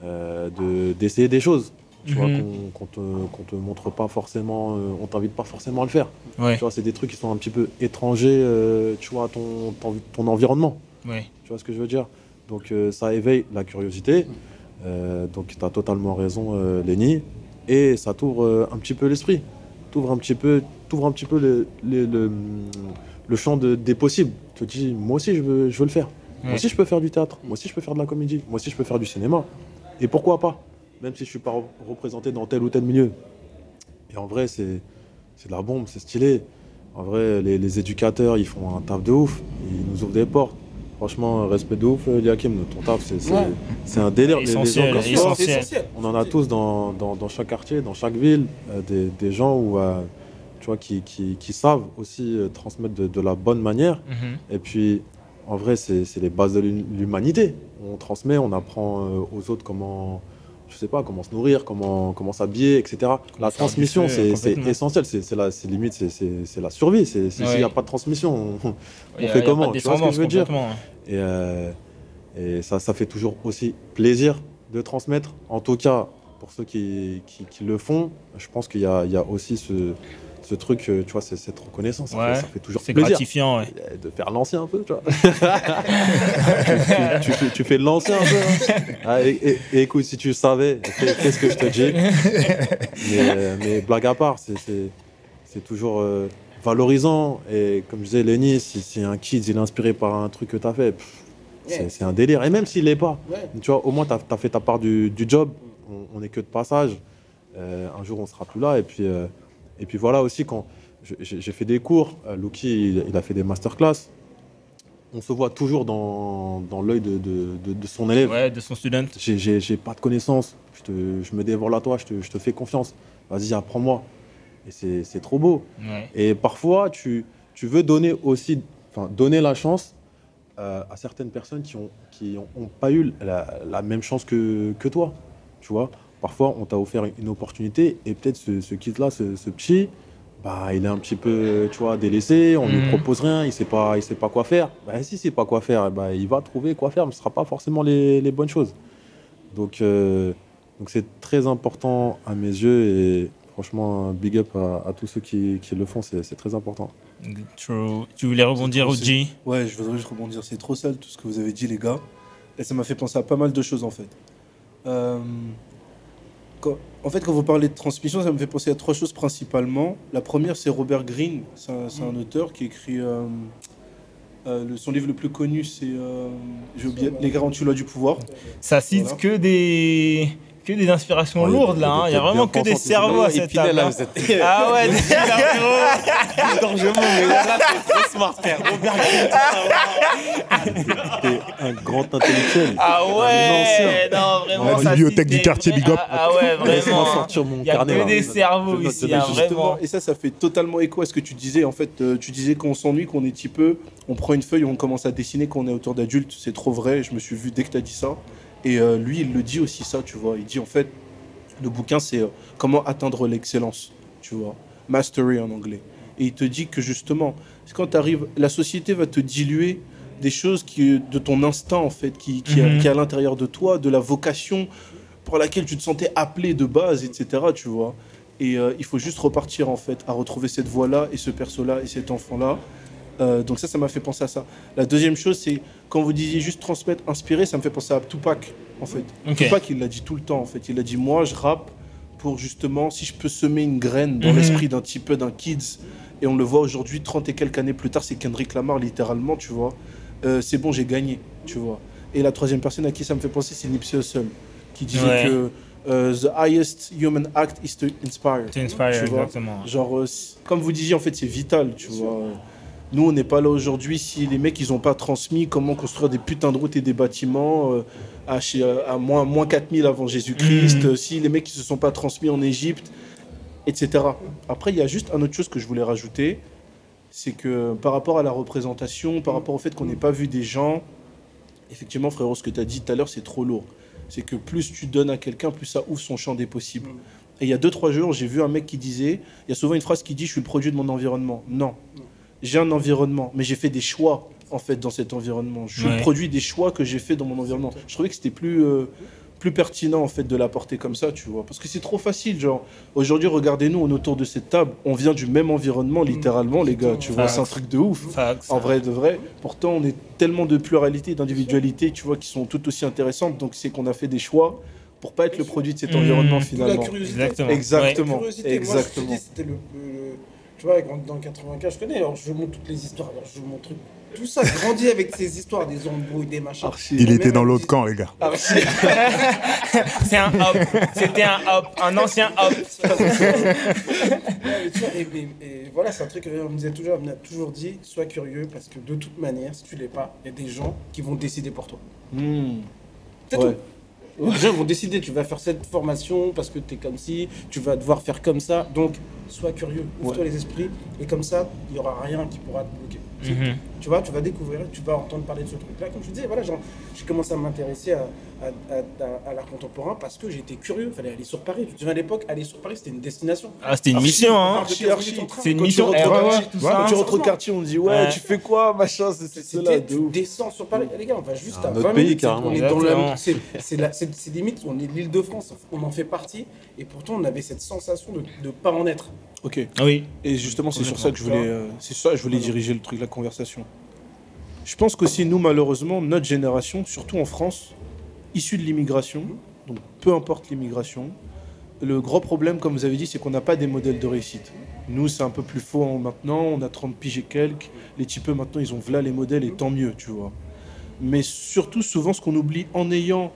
euh, de- d'essayer des choses. Tu vois, Mhm. qu'on qu'on te, qu'on te montre pas forcément, euh, on t'invite pas forcément à le faire. Ouais. Tu vois, c'est des trucs qui sont un petit peu étrangers, euh, tu vois, à ton, ton, ton environnement. Ouais. Tu vois ce que je veux dire? Donc euh, ça éveille la curiosité. Donc tu as totalement raison, Lenny. Et ça t'ouvre un petit peu l'esprit. T'ouvre un petit peu, un petit peu le, le, le, le champ de- des possibles. Tu te dis, moi aussi je veux, je veux le faire. Moi aussi je peux faire du théâtre. Moi aussi je peux faire de la comédie. Moi aussi je peux faire du cinéma. Et pourquoi pas? Même si je suis pas re- représenté dans tel ou tel milieu. Et en vrai, c'est c'est de la bombe, c'est stylé. En vrai, les, les éducateurs, ils font un taf de ouf. Ils nous ouvrent des portes. Franchement, respect de ouf, euh, Liakim. Ton taf, c'est Ouais. un délire. Les- les gens Essentiel, essentiel. essentiel. on en a tous dans, dans, dans chaque quartier, dans chaque ville, euh, des, des gens où, euh, tu vois, qui, qui, qui savent aussi euh, transmettre de, de la bonne manière. Mhm. Et puis, en vrai, c'est les bases de l'hu- l'humanité. On transmet, on apprend euh, aux autres comment, je sais pas, comment se nourrir, comment, comment s'habiller, etc. la transmission, c'est essentiel. C'est limite, c'est- la survie. S'il n'y a pas de transmission, on, fait comment Tu vois ce que je veux dire? et, euh, et ça, ça fait toujours aussi plaisir de transmettre. En tout cas, pour ceux qui, qui, qui le font, je pense qu'il y y a aussi ce, ce truc, euh, tu vois, c'est cette reconnaissance. Ça, Ouais. fait, ça fait toujours C'est plaisir. gratifiant, ouais. Euh, De faire l'ancien un peu, tu vois. tu, tu fais, tu fais de l'ancien un peu. hein. Ah, et, écoute, si tu savais, qu'est-ce que je te dis? Mais, euh, mais blague à part, c'est- c'est c'est toujours euh, valorisant. Et comme je disais, Lenny, si, si un kid il est inspiré par un truc que tu as fait, c'est c'est un délire. Et même s'il l'est pas, Ouais. tu vois, au moins tu as, fait ta part du, du job. On, on est que de passage. Euh, un jour, on sera plus là. Et puis, euh, et puis voilà aussi, quand j'ai fait des cours, euh, Lucky, il, a fait des masterclass. On se voit toujours dans, dans l'œil de, de- de- de son élève. Ouais, de son student. J'ai- pas de connaissances. Je, te, je me dévore à toi, je te, je te fais confiance. Vas-y, apprends-moi. Et c'est c'est trop beau. Ouais. Et parfois, tu, tu veux donner aussi, enfin, donner la chance euh, à certaines personnes qui n'ont qui ont, ont pas eu la, la même chance que, que toi. Tu vois, parfois, on t'a offert une opportunité et peut-être ce, ce kid-là, ce, ce petit, bah, il est un petit peu, tu vois, délaissé, on ne lui Mhm. propose rien, il ne sait, pas- il sait pas quoi faire. Bah, si, il sait pas quoi faire, bah, il va trouver quoi faire, mais ce ne sera pas forcément les, les bonnes choses. Donc, euh, donc c'est très important à mes yeux et franchement, un big up à, à tous ceux qui, qui le font, c'est très important. True. Tu voulais rebondir, Oji Ouais, je voudrais juste rebondir. C'est trop sale tout ce que vous avez dit, les gars. Et ça m'a fait penser à pas mal de choses, en fait. Euh, quand- en fait, quand vous parlez de transmission, ça me fait penser à trois choses principalement. La première, c'est Robert Greene. C'est un, c'est un auteur qui écrit. euh, euh, le- son livre le plus connu, c'est euh, j'ai oublié, Les garanties lois du pouvoir. Ça cite Voilà. que des que des inspirations lourdes là. hein. Il y a vraiment que des cerveaux à cette table. hein. Ah ouais, des- smart, frère. T'es un grand intellectuel. ah Un ouais, non vraiment. La bibliothèque du quartier, big up. Ah, ouais, vraiment. sortir mon Il y a carnet. que là. des cerveaux ici, hein, vraiment. et ça, ça fait totalement écho à ce que tu disais. En fait, euh, tu disais qu'on s'ennuie, qu'on est petit peu, on prend une feuille, on commence à dessiner, qu'on est autour d'adultes. C'est trop vrai. Je me suis vu dès que tu as dit ça. Et euh, lui, il le dit aussi ça, tu vois. Il dit en fait, le bouquin, c'est euh, comment atteindre l'excellence, tu vois. Mastery en anglais. Et il te dit que justement, quand tu arrives, la société va te diluer des choses qui, de ton instinct, en fait, qui, qui, Mhm. qui est à l'intérieur de toi, de la vocation pour laquelle tu te sentais appelé de base, etc., tu vois. Et euh, il faut juste repartir, en fait, à retrouver cette voie-là, et ce perso-là, et cet enfant-là. Euh, donc ça, ça m'a fait penser à ça. La deuxième chose, c'est quand vous disiez juste transmettre, inspirer, ça me fait penser à Tupac, en fait. Tupac, il l'a dit tout le temps, en fait. Il a dit, moi, je rappe pour justement, si je peux semer une graine dans Mhm. l'esprit d'un petit peu, d'un kids, et on le voit aujourd'hui, 30 et quelques années plus tard, c'est Kendrick Lamar, littéralement, tu vois. Euh, c'est bon, j'ai gagné, tu vois. Et la troisième personne à qui ça me fait penser, c'est Nipsey Hussle, qui disait Ouais. que euh, The highest human act is to inspire. C'est inspire, Tu vois. exactement. Genre, comme vous disiez, en fait, c'est vital, tu vois. Nous, on n'est pas là aujourd'hui si les mecs, ils n'ont pas transmis comment construire des putains de routes et des bâtiments euh, à, chez- à moins, moins 4000 avant Jésus-Christ, euh, si les mecs, ils se sont pas transmis en Égypte, etc. Après, il y a juste un autre chose que je voulais rajouter, c'est que par rapport à la représentation, par rapport au fait qu'on n'ait pas vu des gens, effectivement, frérot, ce que tu as dit tout à l'heure, c'est trop lourd. C'est que plus tu donnes à quelqu'un, plus ça ouvre son champ des possibles. Et il y a deux, trois jours, j'ai vu un mec qui disait, il y a souvent une phrase qui dit, je suis le produit de mon environnement. Non. J'ai un environnement, mais j'ai fait des choix, en fait, dans cet environnement. Je suis Ouais. le produit des choix que j'ai fait dans mon environnement. Je trouvais que c'était plus, euh, plus pertinent, en fait, de l'apporter comme ça, tu vois. Parce que c'est trop facile, genre, aujourd'hui, regardez-nous, on est autour de cette table, on vient du même environnement, littéralement, les gars, tu vois, c'est un truc de ouf. Facts. En vrai de vrai. Pourtant, on est tellement de pluralité, d'individualité, tu vois, qui sont tout aussi intéressantes. Donc, c'est qu'on a fait des choix pour pas être le produit de cet Mmh. environnement La finalement. curiosité. Exactement. Exactement. Curiosité, Exactement. Moi, je te dis, c'était le, le- Tu vois, quand- dans 95, je connais, alors je montre toutes les histoires, alors je montre tout ça, grandi avec ces histoires, des embrouilles, des machins. Il était dans l'autre camp, les gars. C'est un hop. C'était un hop. Un ancien hop. Et, et- et voilà, c'est un truc qu'on me disait toujours, on m'a toujours dit, sois curieux parce que de toute manière, si tu l'es pas, il y a des gens qui vont décider pour toi. Hmm. C'est Ouais. tout. Les gens vont décider, tu vas faire cette formation parce que tu es comme ci, tu vas devoir faire comme ça. Donc, sois curieux, ouvre-toi les esprits et comme ça, il n'y aura rien qui pourra te bloquer. Mhm. Tu vois, tu vas découvrir, tu vas entendre parler de ce truc-là. Comme je te disais, voilà, genre, j'ai commencé à m'intéresser à, à, à- à- à l'art contemporain parce que j'étais curieux. Il fallait aller sur Paris. Tu te souviens à l'époque, aller sur Paris, c'était une destination. Ah, c'était une mission, hein. Archi, archi. C'est une Quand tu mission. rentres Eh, Quand tu rentres au quartier, on te dit ouais, Ouais. tu fais quoi, machin, c'est cela, de tu ouf. descends sur Paris. Les gars, on va juste à autre 20 pays, minutes. carrément. On est dans la, c'est, limite, on est l'île de France. On en fait partie. Et pourtant, on avait cette sensation de ne pas en être. Ok. Ah Oui. Et justement, c'est sur ça que je voulais, euh, c'est sur ça que je voulais diriger le truc, la conversation. Je pense qu'aussi nous, malheureusement, notre génération, surtout en France, issue de l'immigration, donc peu importe l'immigration, le gros problème, comme vous avez dit, c'est qu'on n'a pas des modèles de réussite. Nous, c'est un peu plus faux maintenant, on a 30 piges et quelques. Les types, maintenant, ils ont voilà les modèles et tant mieux, tu vois. Mais surtout, souvent, ce qu'on oublie en ayant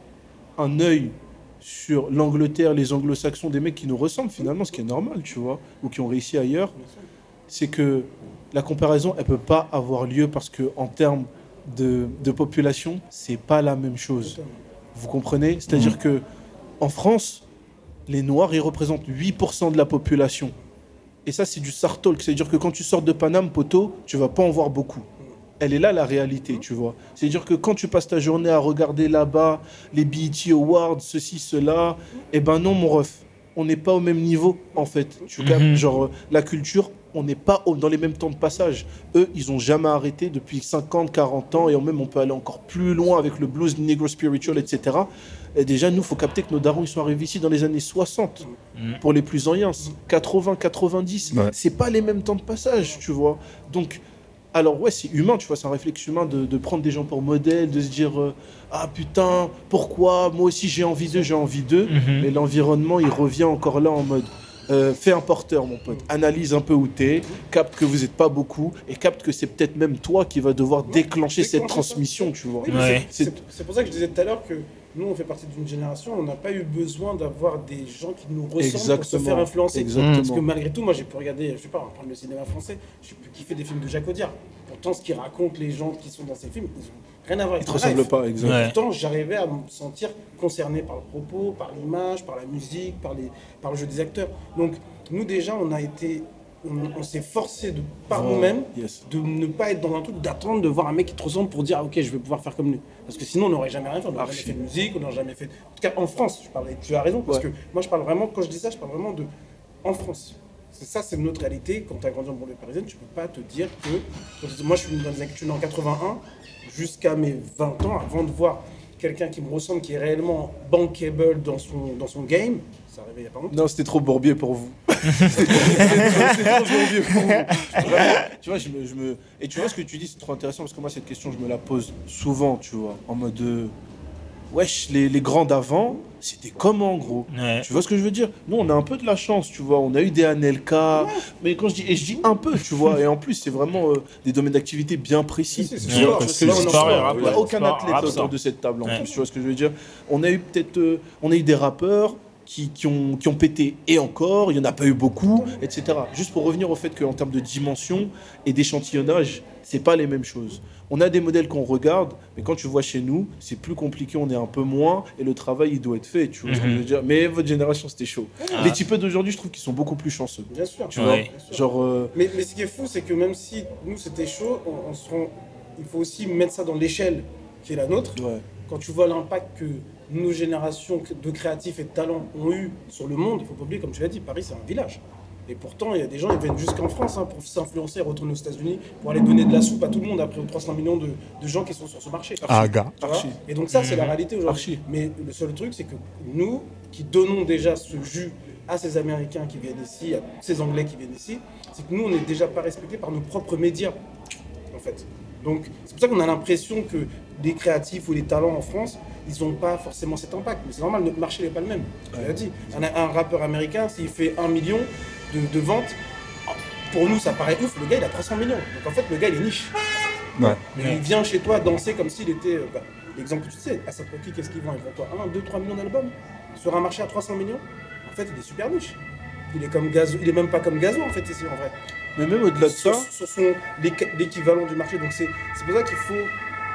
un œil sur l'Angleterre, les anglo-saxons, des mecs qui nous ressemblent finalement, ce qui est normal, tu vois, ou qui ont réussi ailleurs, c'est que la comparaison, elle peut pas avoir lieu parce que en termes de, de population, c'est pas la même chose. Vous comprenez? C'est-à-dire que en France, les Noirs, ils représentent 8% de la population. Et ça, c'est du Sartalk. C'est-à-dire que quand tu sors de Paname, poteau, tu vas pas en voir beaucoup. Elle est là la réalité, tu vois. C'est-à-dire que quand tu passes ta journée à regarder là-bas les BET Awards, ceci, cela, eh ben non, mon ref, on n'est pas au même niveau, en fait. Tu Mhm. Genre, la culture, on n'est pas au- dans les mêmes temps de passage. Eux, ils ont jamais arrêté depuis 50, 40 ans, et même on peut aller encore plus loin avec le blues, negro spiritual, etc. Et déjà, nous, faut capter que nos darons, ils sont arrivés ici dans les années 60, Mhm. pour les plus anciens, 80, 90. Ouais. C'est pas les mêmes temps de passage, tu vois. Donc, alors ouais, c'est humain, tu vois, c'est un réflexe humain de, de prendre des gens pour modèle, de se dire euh, ah putain, pourquoi? Moi aussi j'ai envie d'eux, j'ai envie d'eux. Mhm. Mais l'environnement, il revient encore là en mode euh, fais un porteur, mon pote. Analyse un peu où t'es, capte que vous n'êtes pas beaucoup, et capte que c'est peut-être même toi qui va devoir déclencher cette ça. transmission, tu vois. Oui, mais Ouais. c'est- C'est c'est pour ça que je disais tout à l'heure que nous, on fait partie d'une génération, on n'a pas eu besoin d'avoir des gens qui nous ressemblent pour se Exactement. faire influencer. Exactement. Parce que malgré tout, moi, j'ai pu regarder, je sais pas, on parle de cinéma français, j'ai pu kiffer des films de Jacques Audiard. Pourtant, ce qu'ils racontent les gens qui sont dans ces films, ils ont rien à voir Ils avec te le ressemblent pas, exact. Ouais. Pourtant, j'arrivais à me sentir concerné par le propos, par l'image, par la musique, par, les, par le jeu des acteurs. Donc, nous, déjà, on a été. On, on s'est forcé de, par nous-mêmes Yes. de ne pas être dans un truc d'attendre de voir un mec qui te ressemble pour dire ah, ok je vais pouvoir faire comme lui. Parce que sinon on n'aurait jamais rien fait. On n'aurait jamais fait de musique on n'aurait jamais fait en tout cas en France je parle tu as raison parce Ouais. que moi je parle vraiment quand je dis ça je parle vraiment de en France. C'est ça c'est notre réalité. Quand tu as grandi en banlieue parisienne tu peux pas te dire que moi je suis dans les je suis né en 81 jusqu'à mes 20 ans avant de voir quelqu'un qui me ressemble qui est réellement bankable dans son dans son game ça arrivait il y a pas longtemps Non, c'était trop bourbier pour vous. c'était trop, c'était trop bourbier pour vous. Vraiment, tu vois, je me, je me- Et tu vois ce que tu dis, c'est trop intéressant parce que moi, cette question, je me la pose souvent, tu vois, en mode. euh, Wesh, les, les grands d'avant, c'était comment, gros Ouais. Tu vois ce que je veux dire? Nous, on a un peu de la chance, tu vois. On a eu des Anelka, mais quand je dis, et je dis un peu, tu vois. Et en plus, c'est vraiment euh, des domaines d'activité bien précis. C'est parce que sport, c'est sport sport, et rap, Il n'y a ouais. aucun Sport, athlète autour de cette table, en Ouais. plus. Tu vois ce que je veux dire? On a eu peut-être, euh, on a eu des rappeurs qui, qui ont, qui ont pété et encore, il n'y en a pas eu beaucoup, etc. Juste pour revenir au fait qu'en termes de dimension et d'échantillonnage, c'est pas les mêmes choses. On a des modèles qu'on regarde, mais quand tu vois chez nous, c'est plus compliqué, on est un peu moins, et le travail, il doit être fait, tu vois ce que Mhm. je veux dire. Mais votre génération, c'était chaud. Ah. Les types d'aujourd'hui, je trouve qu'ils sont beaucoup plus chanceux. bien sûr Tu Ouais. vois? Bien sûr. Genre, euh, Mais, mais ce qui est fou, c'est que même si nous c'était chaud, on, on se rend- il faut aussi mettre ça dans l'échelle qui est la nôtre. ouais. Quand tu vois l'impact que nos générations de créatifs et de talents ont eu sur le monde, il faut pas oublier, comme tu l'as dit, Paris c'est un village. Et pourtant, il y a des gens qui viennent jusqu'en France hein, pour s'influencer et retourner aux États-Unis pour aller donner de la soupe à tout le monde après aux 300 millions de, de gens qui sont sur ce marché. Ah, gars. Et donc ça, c'est la réalité aujourd'hui. Mais le seul truc, c'est que nous, qui donnons déjà ce jus à ces Américains qui viennent ici, à ces Anglais qui viennent ici, c'est que nous, on n'est déjà pas respectés par nos propres médias, en fait. Donc c'est pour ça qu'on a l'impression que les créatifs ou les talents en France, ils n'ont pas forcément cet impact. Mais c'est normal, notre marché n'est pas le même. Tu l'as dit. Un, un rappeur américain, s'il fait un million de, de ventes, pour nous, ça paraît ouf. Le gars, il a 300 millions. Donc en fait, le gars, il est niche. Ouais. Mais il vient chez toi danser comme s'il était. euh, bah, L'exemple que tu sais, à Rocky, qu'est-ce qu'il vend? Il vend quoi? 1, 2, 3 millions d'albums Sur un marché à 300 millions? En fait, il est super niche. Il est comme Gazo, il est même pas comme Gazo en fait ici en vrai. Mais même au-delà de ça, Sur, sur son l'équ- l'équivalent du marché. Donc c'est c'est pour ça qu'il faut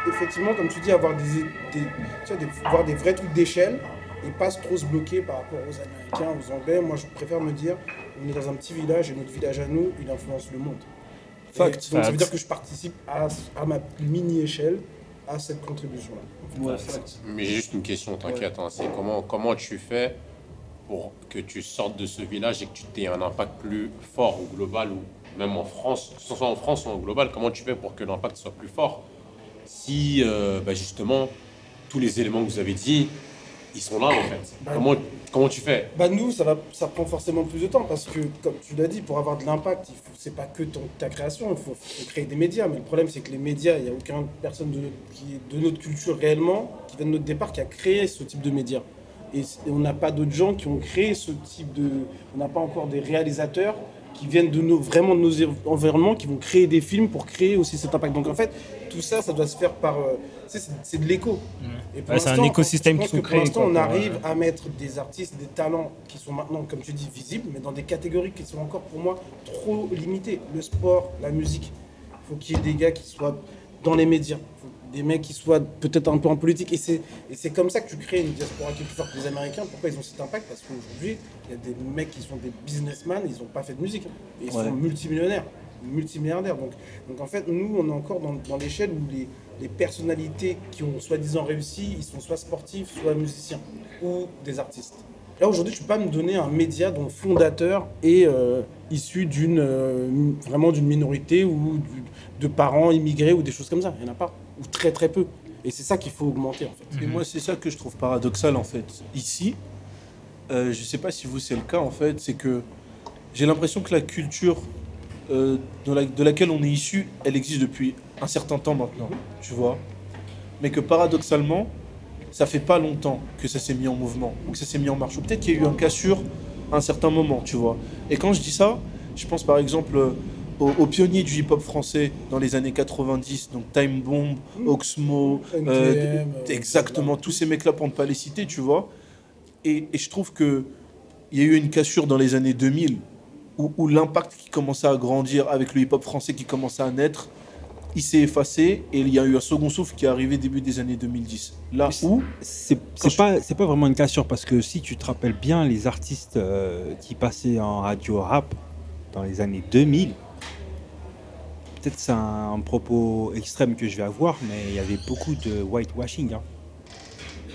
effectivement, comme tu dis, avoir des, des, tu vois, des- voir des vrais trucs d'échelle et pas trop se bloquer par rapport aux Américains, aux Anglais. Moi, je préfère me dire, on est dans un petit village et notre village à nous, il influence le monde. Fact. donc ça veut dire que je participe à, à ma mini-échelle à cette contribution-là. Ouais, Mais j'ai juste une question, t'inquiète. hein, c'est comment, comment tu fais pour que tu sortes de ce village et que tu aies un impact plus fort au global ou même en France, que ce soit en France ou en global, comment tu fais pour que l'impact soit plus fort si euh, bah, justement tous les éléments que vous avez dit, ils sont là en fait Bah, comment, comment tu fais? Bah nous, ça, va, ça prend forcément plus de temps parce que, comme tu l'as dit, pour avoir de l'impact, c'est pas que ton, ta création, il faut, faut créer des médias. Mais le problème, c'est que les médias, il n'y a aucune personne de, qui est de notre culture réellement, qui vient de notre départ, qui a créé ce type de médias. Et, et on n'a pas d'autres gens qui ont créé ce type de... On n'a pas encore des réalisateurs qui viennent de nos, vraiment de nos environnements, qui vont créer des films pour créer aussi cet impact. Donc en fait, tout ça, ça doit se faire par... euh, c'est, c'est de l'écho. Ouais, c'est un écosystème faut que créer, Pour l'instant, on arrive euh, à mettre des artistes, des talents qui sont maintenant, comme tu dis, visibles, mais dans des catégories qui sont encore pour moi trop limitées. Le sport, la musique. Il faut qu'il y ait des gars qui soient dans les médias. Faut des mecs qui soient peut-être un peu en politique. Et c'est, et c'est comme ça que tu crées une diaspora qui est plus forte. Les Américains, pourquoi ils ont cet impact? Parce qu'aujourd'hui, il y a des mecs qui sont des businessmen, ils n'ont pas fait de musique. hein. Et ils Ouais. sont multimillionnaires, multimilliardaires. Donc, donc en fait, nous, on est encore dans, dans l'échelle où les, les personnalités qui ont soi-disant réussi, ils sont soit sportifs, soit musiciens, ou des artistes. Là, aujourd'hui, tu peux pas me donner un média dont le fondateur est euh, issu d'une euh, vraiment d'une minorité ou de parents immigrés ou des choses comme ça. Il n'y en a pas. Ou très très peu. Et c'est ça qu'il faut augmenter en fait. Et moi, c'est ça que je trouve paradoxal en fait. Ici, euh, je sais pas si vous c'est le cas en fait, c'est que j'ai l'impression que la culture euh, de, la- de laquelle on est issu, elle existe depuis un certain temps maintenant, tu vois. Mais que paradoxalement, ça fait pas longtemps que ça s'est mis en mouvement ou que ça s'est mis en marche. Ou peut-être qu'il y a eu un cassure à un certain moment, tu vois. Et quand je dis ça, je pense par exemple euh, aux, aux pionniers du hip-hop français dans les années 90, donc Time Bomb, Oxmo, NTM, euh, euh, exactement, tous ces mecs-là pour ne pas les citer, tu vois. Et, et je trouve que il y a eu une cassure dans les années 2000 où, où l'impact qui commençait à grandir avec le hip-hop français qui commençait à naître, il s'est effacé et il y a eu un second souffle qui est arrivé début des années 2010. Là où, C'est c'est pas, c'est pas vraiment une cassure parce que si tu te rappelles bien, les artistes euh, qui passaient en radio rap dans les années 2000, peut-être c'est un, propos extrême que je vais avoir, mais il y avait beaucoup de whitewashing. Hein.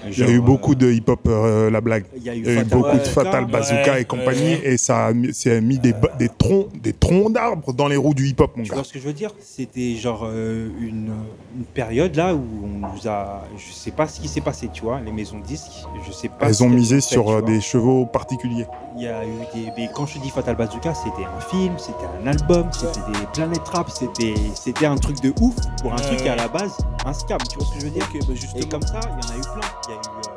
Il y a eu beaucoup de hip-hop, euh, la blague. Il y a eu, Il y a eu Fatal beaucoup de Bazooka. Fatal Bazooka Ouais, et compagnie, ouais. et ça a mis, ça a mis des, troncs, des troncs d'arbres dans les roues du hip-hop, mon Tu gars. vois ce que je veux dire? C'était genre euh, une, une période là où on nous a. Je sais pas ce qui s'est passé, tu vois. Les maisons de disques, je sais pas. Elles ont misé fait, sur euh, des chevaux particuliers. Il y a eu des. Mais quand je dis Fatal Bazooka, c'était un film, c'était un album, c'était des Planet Rap, c'était c'était un truc de ouf pour un truc qui à la base un scam, tu vois ce que je veux dire? Ok, bah Et comme ça, il y en a eu plein. Il y a eu euh,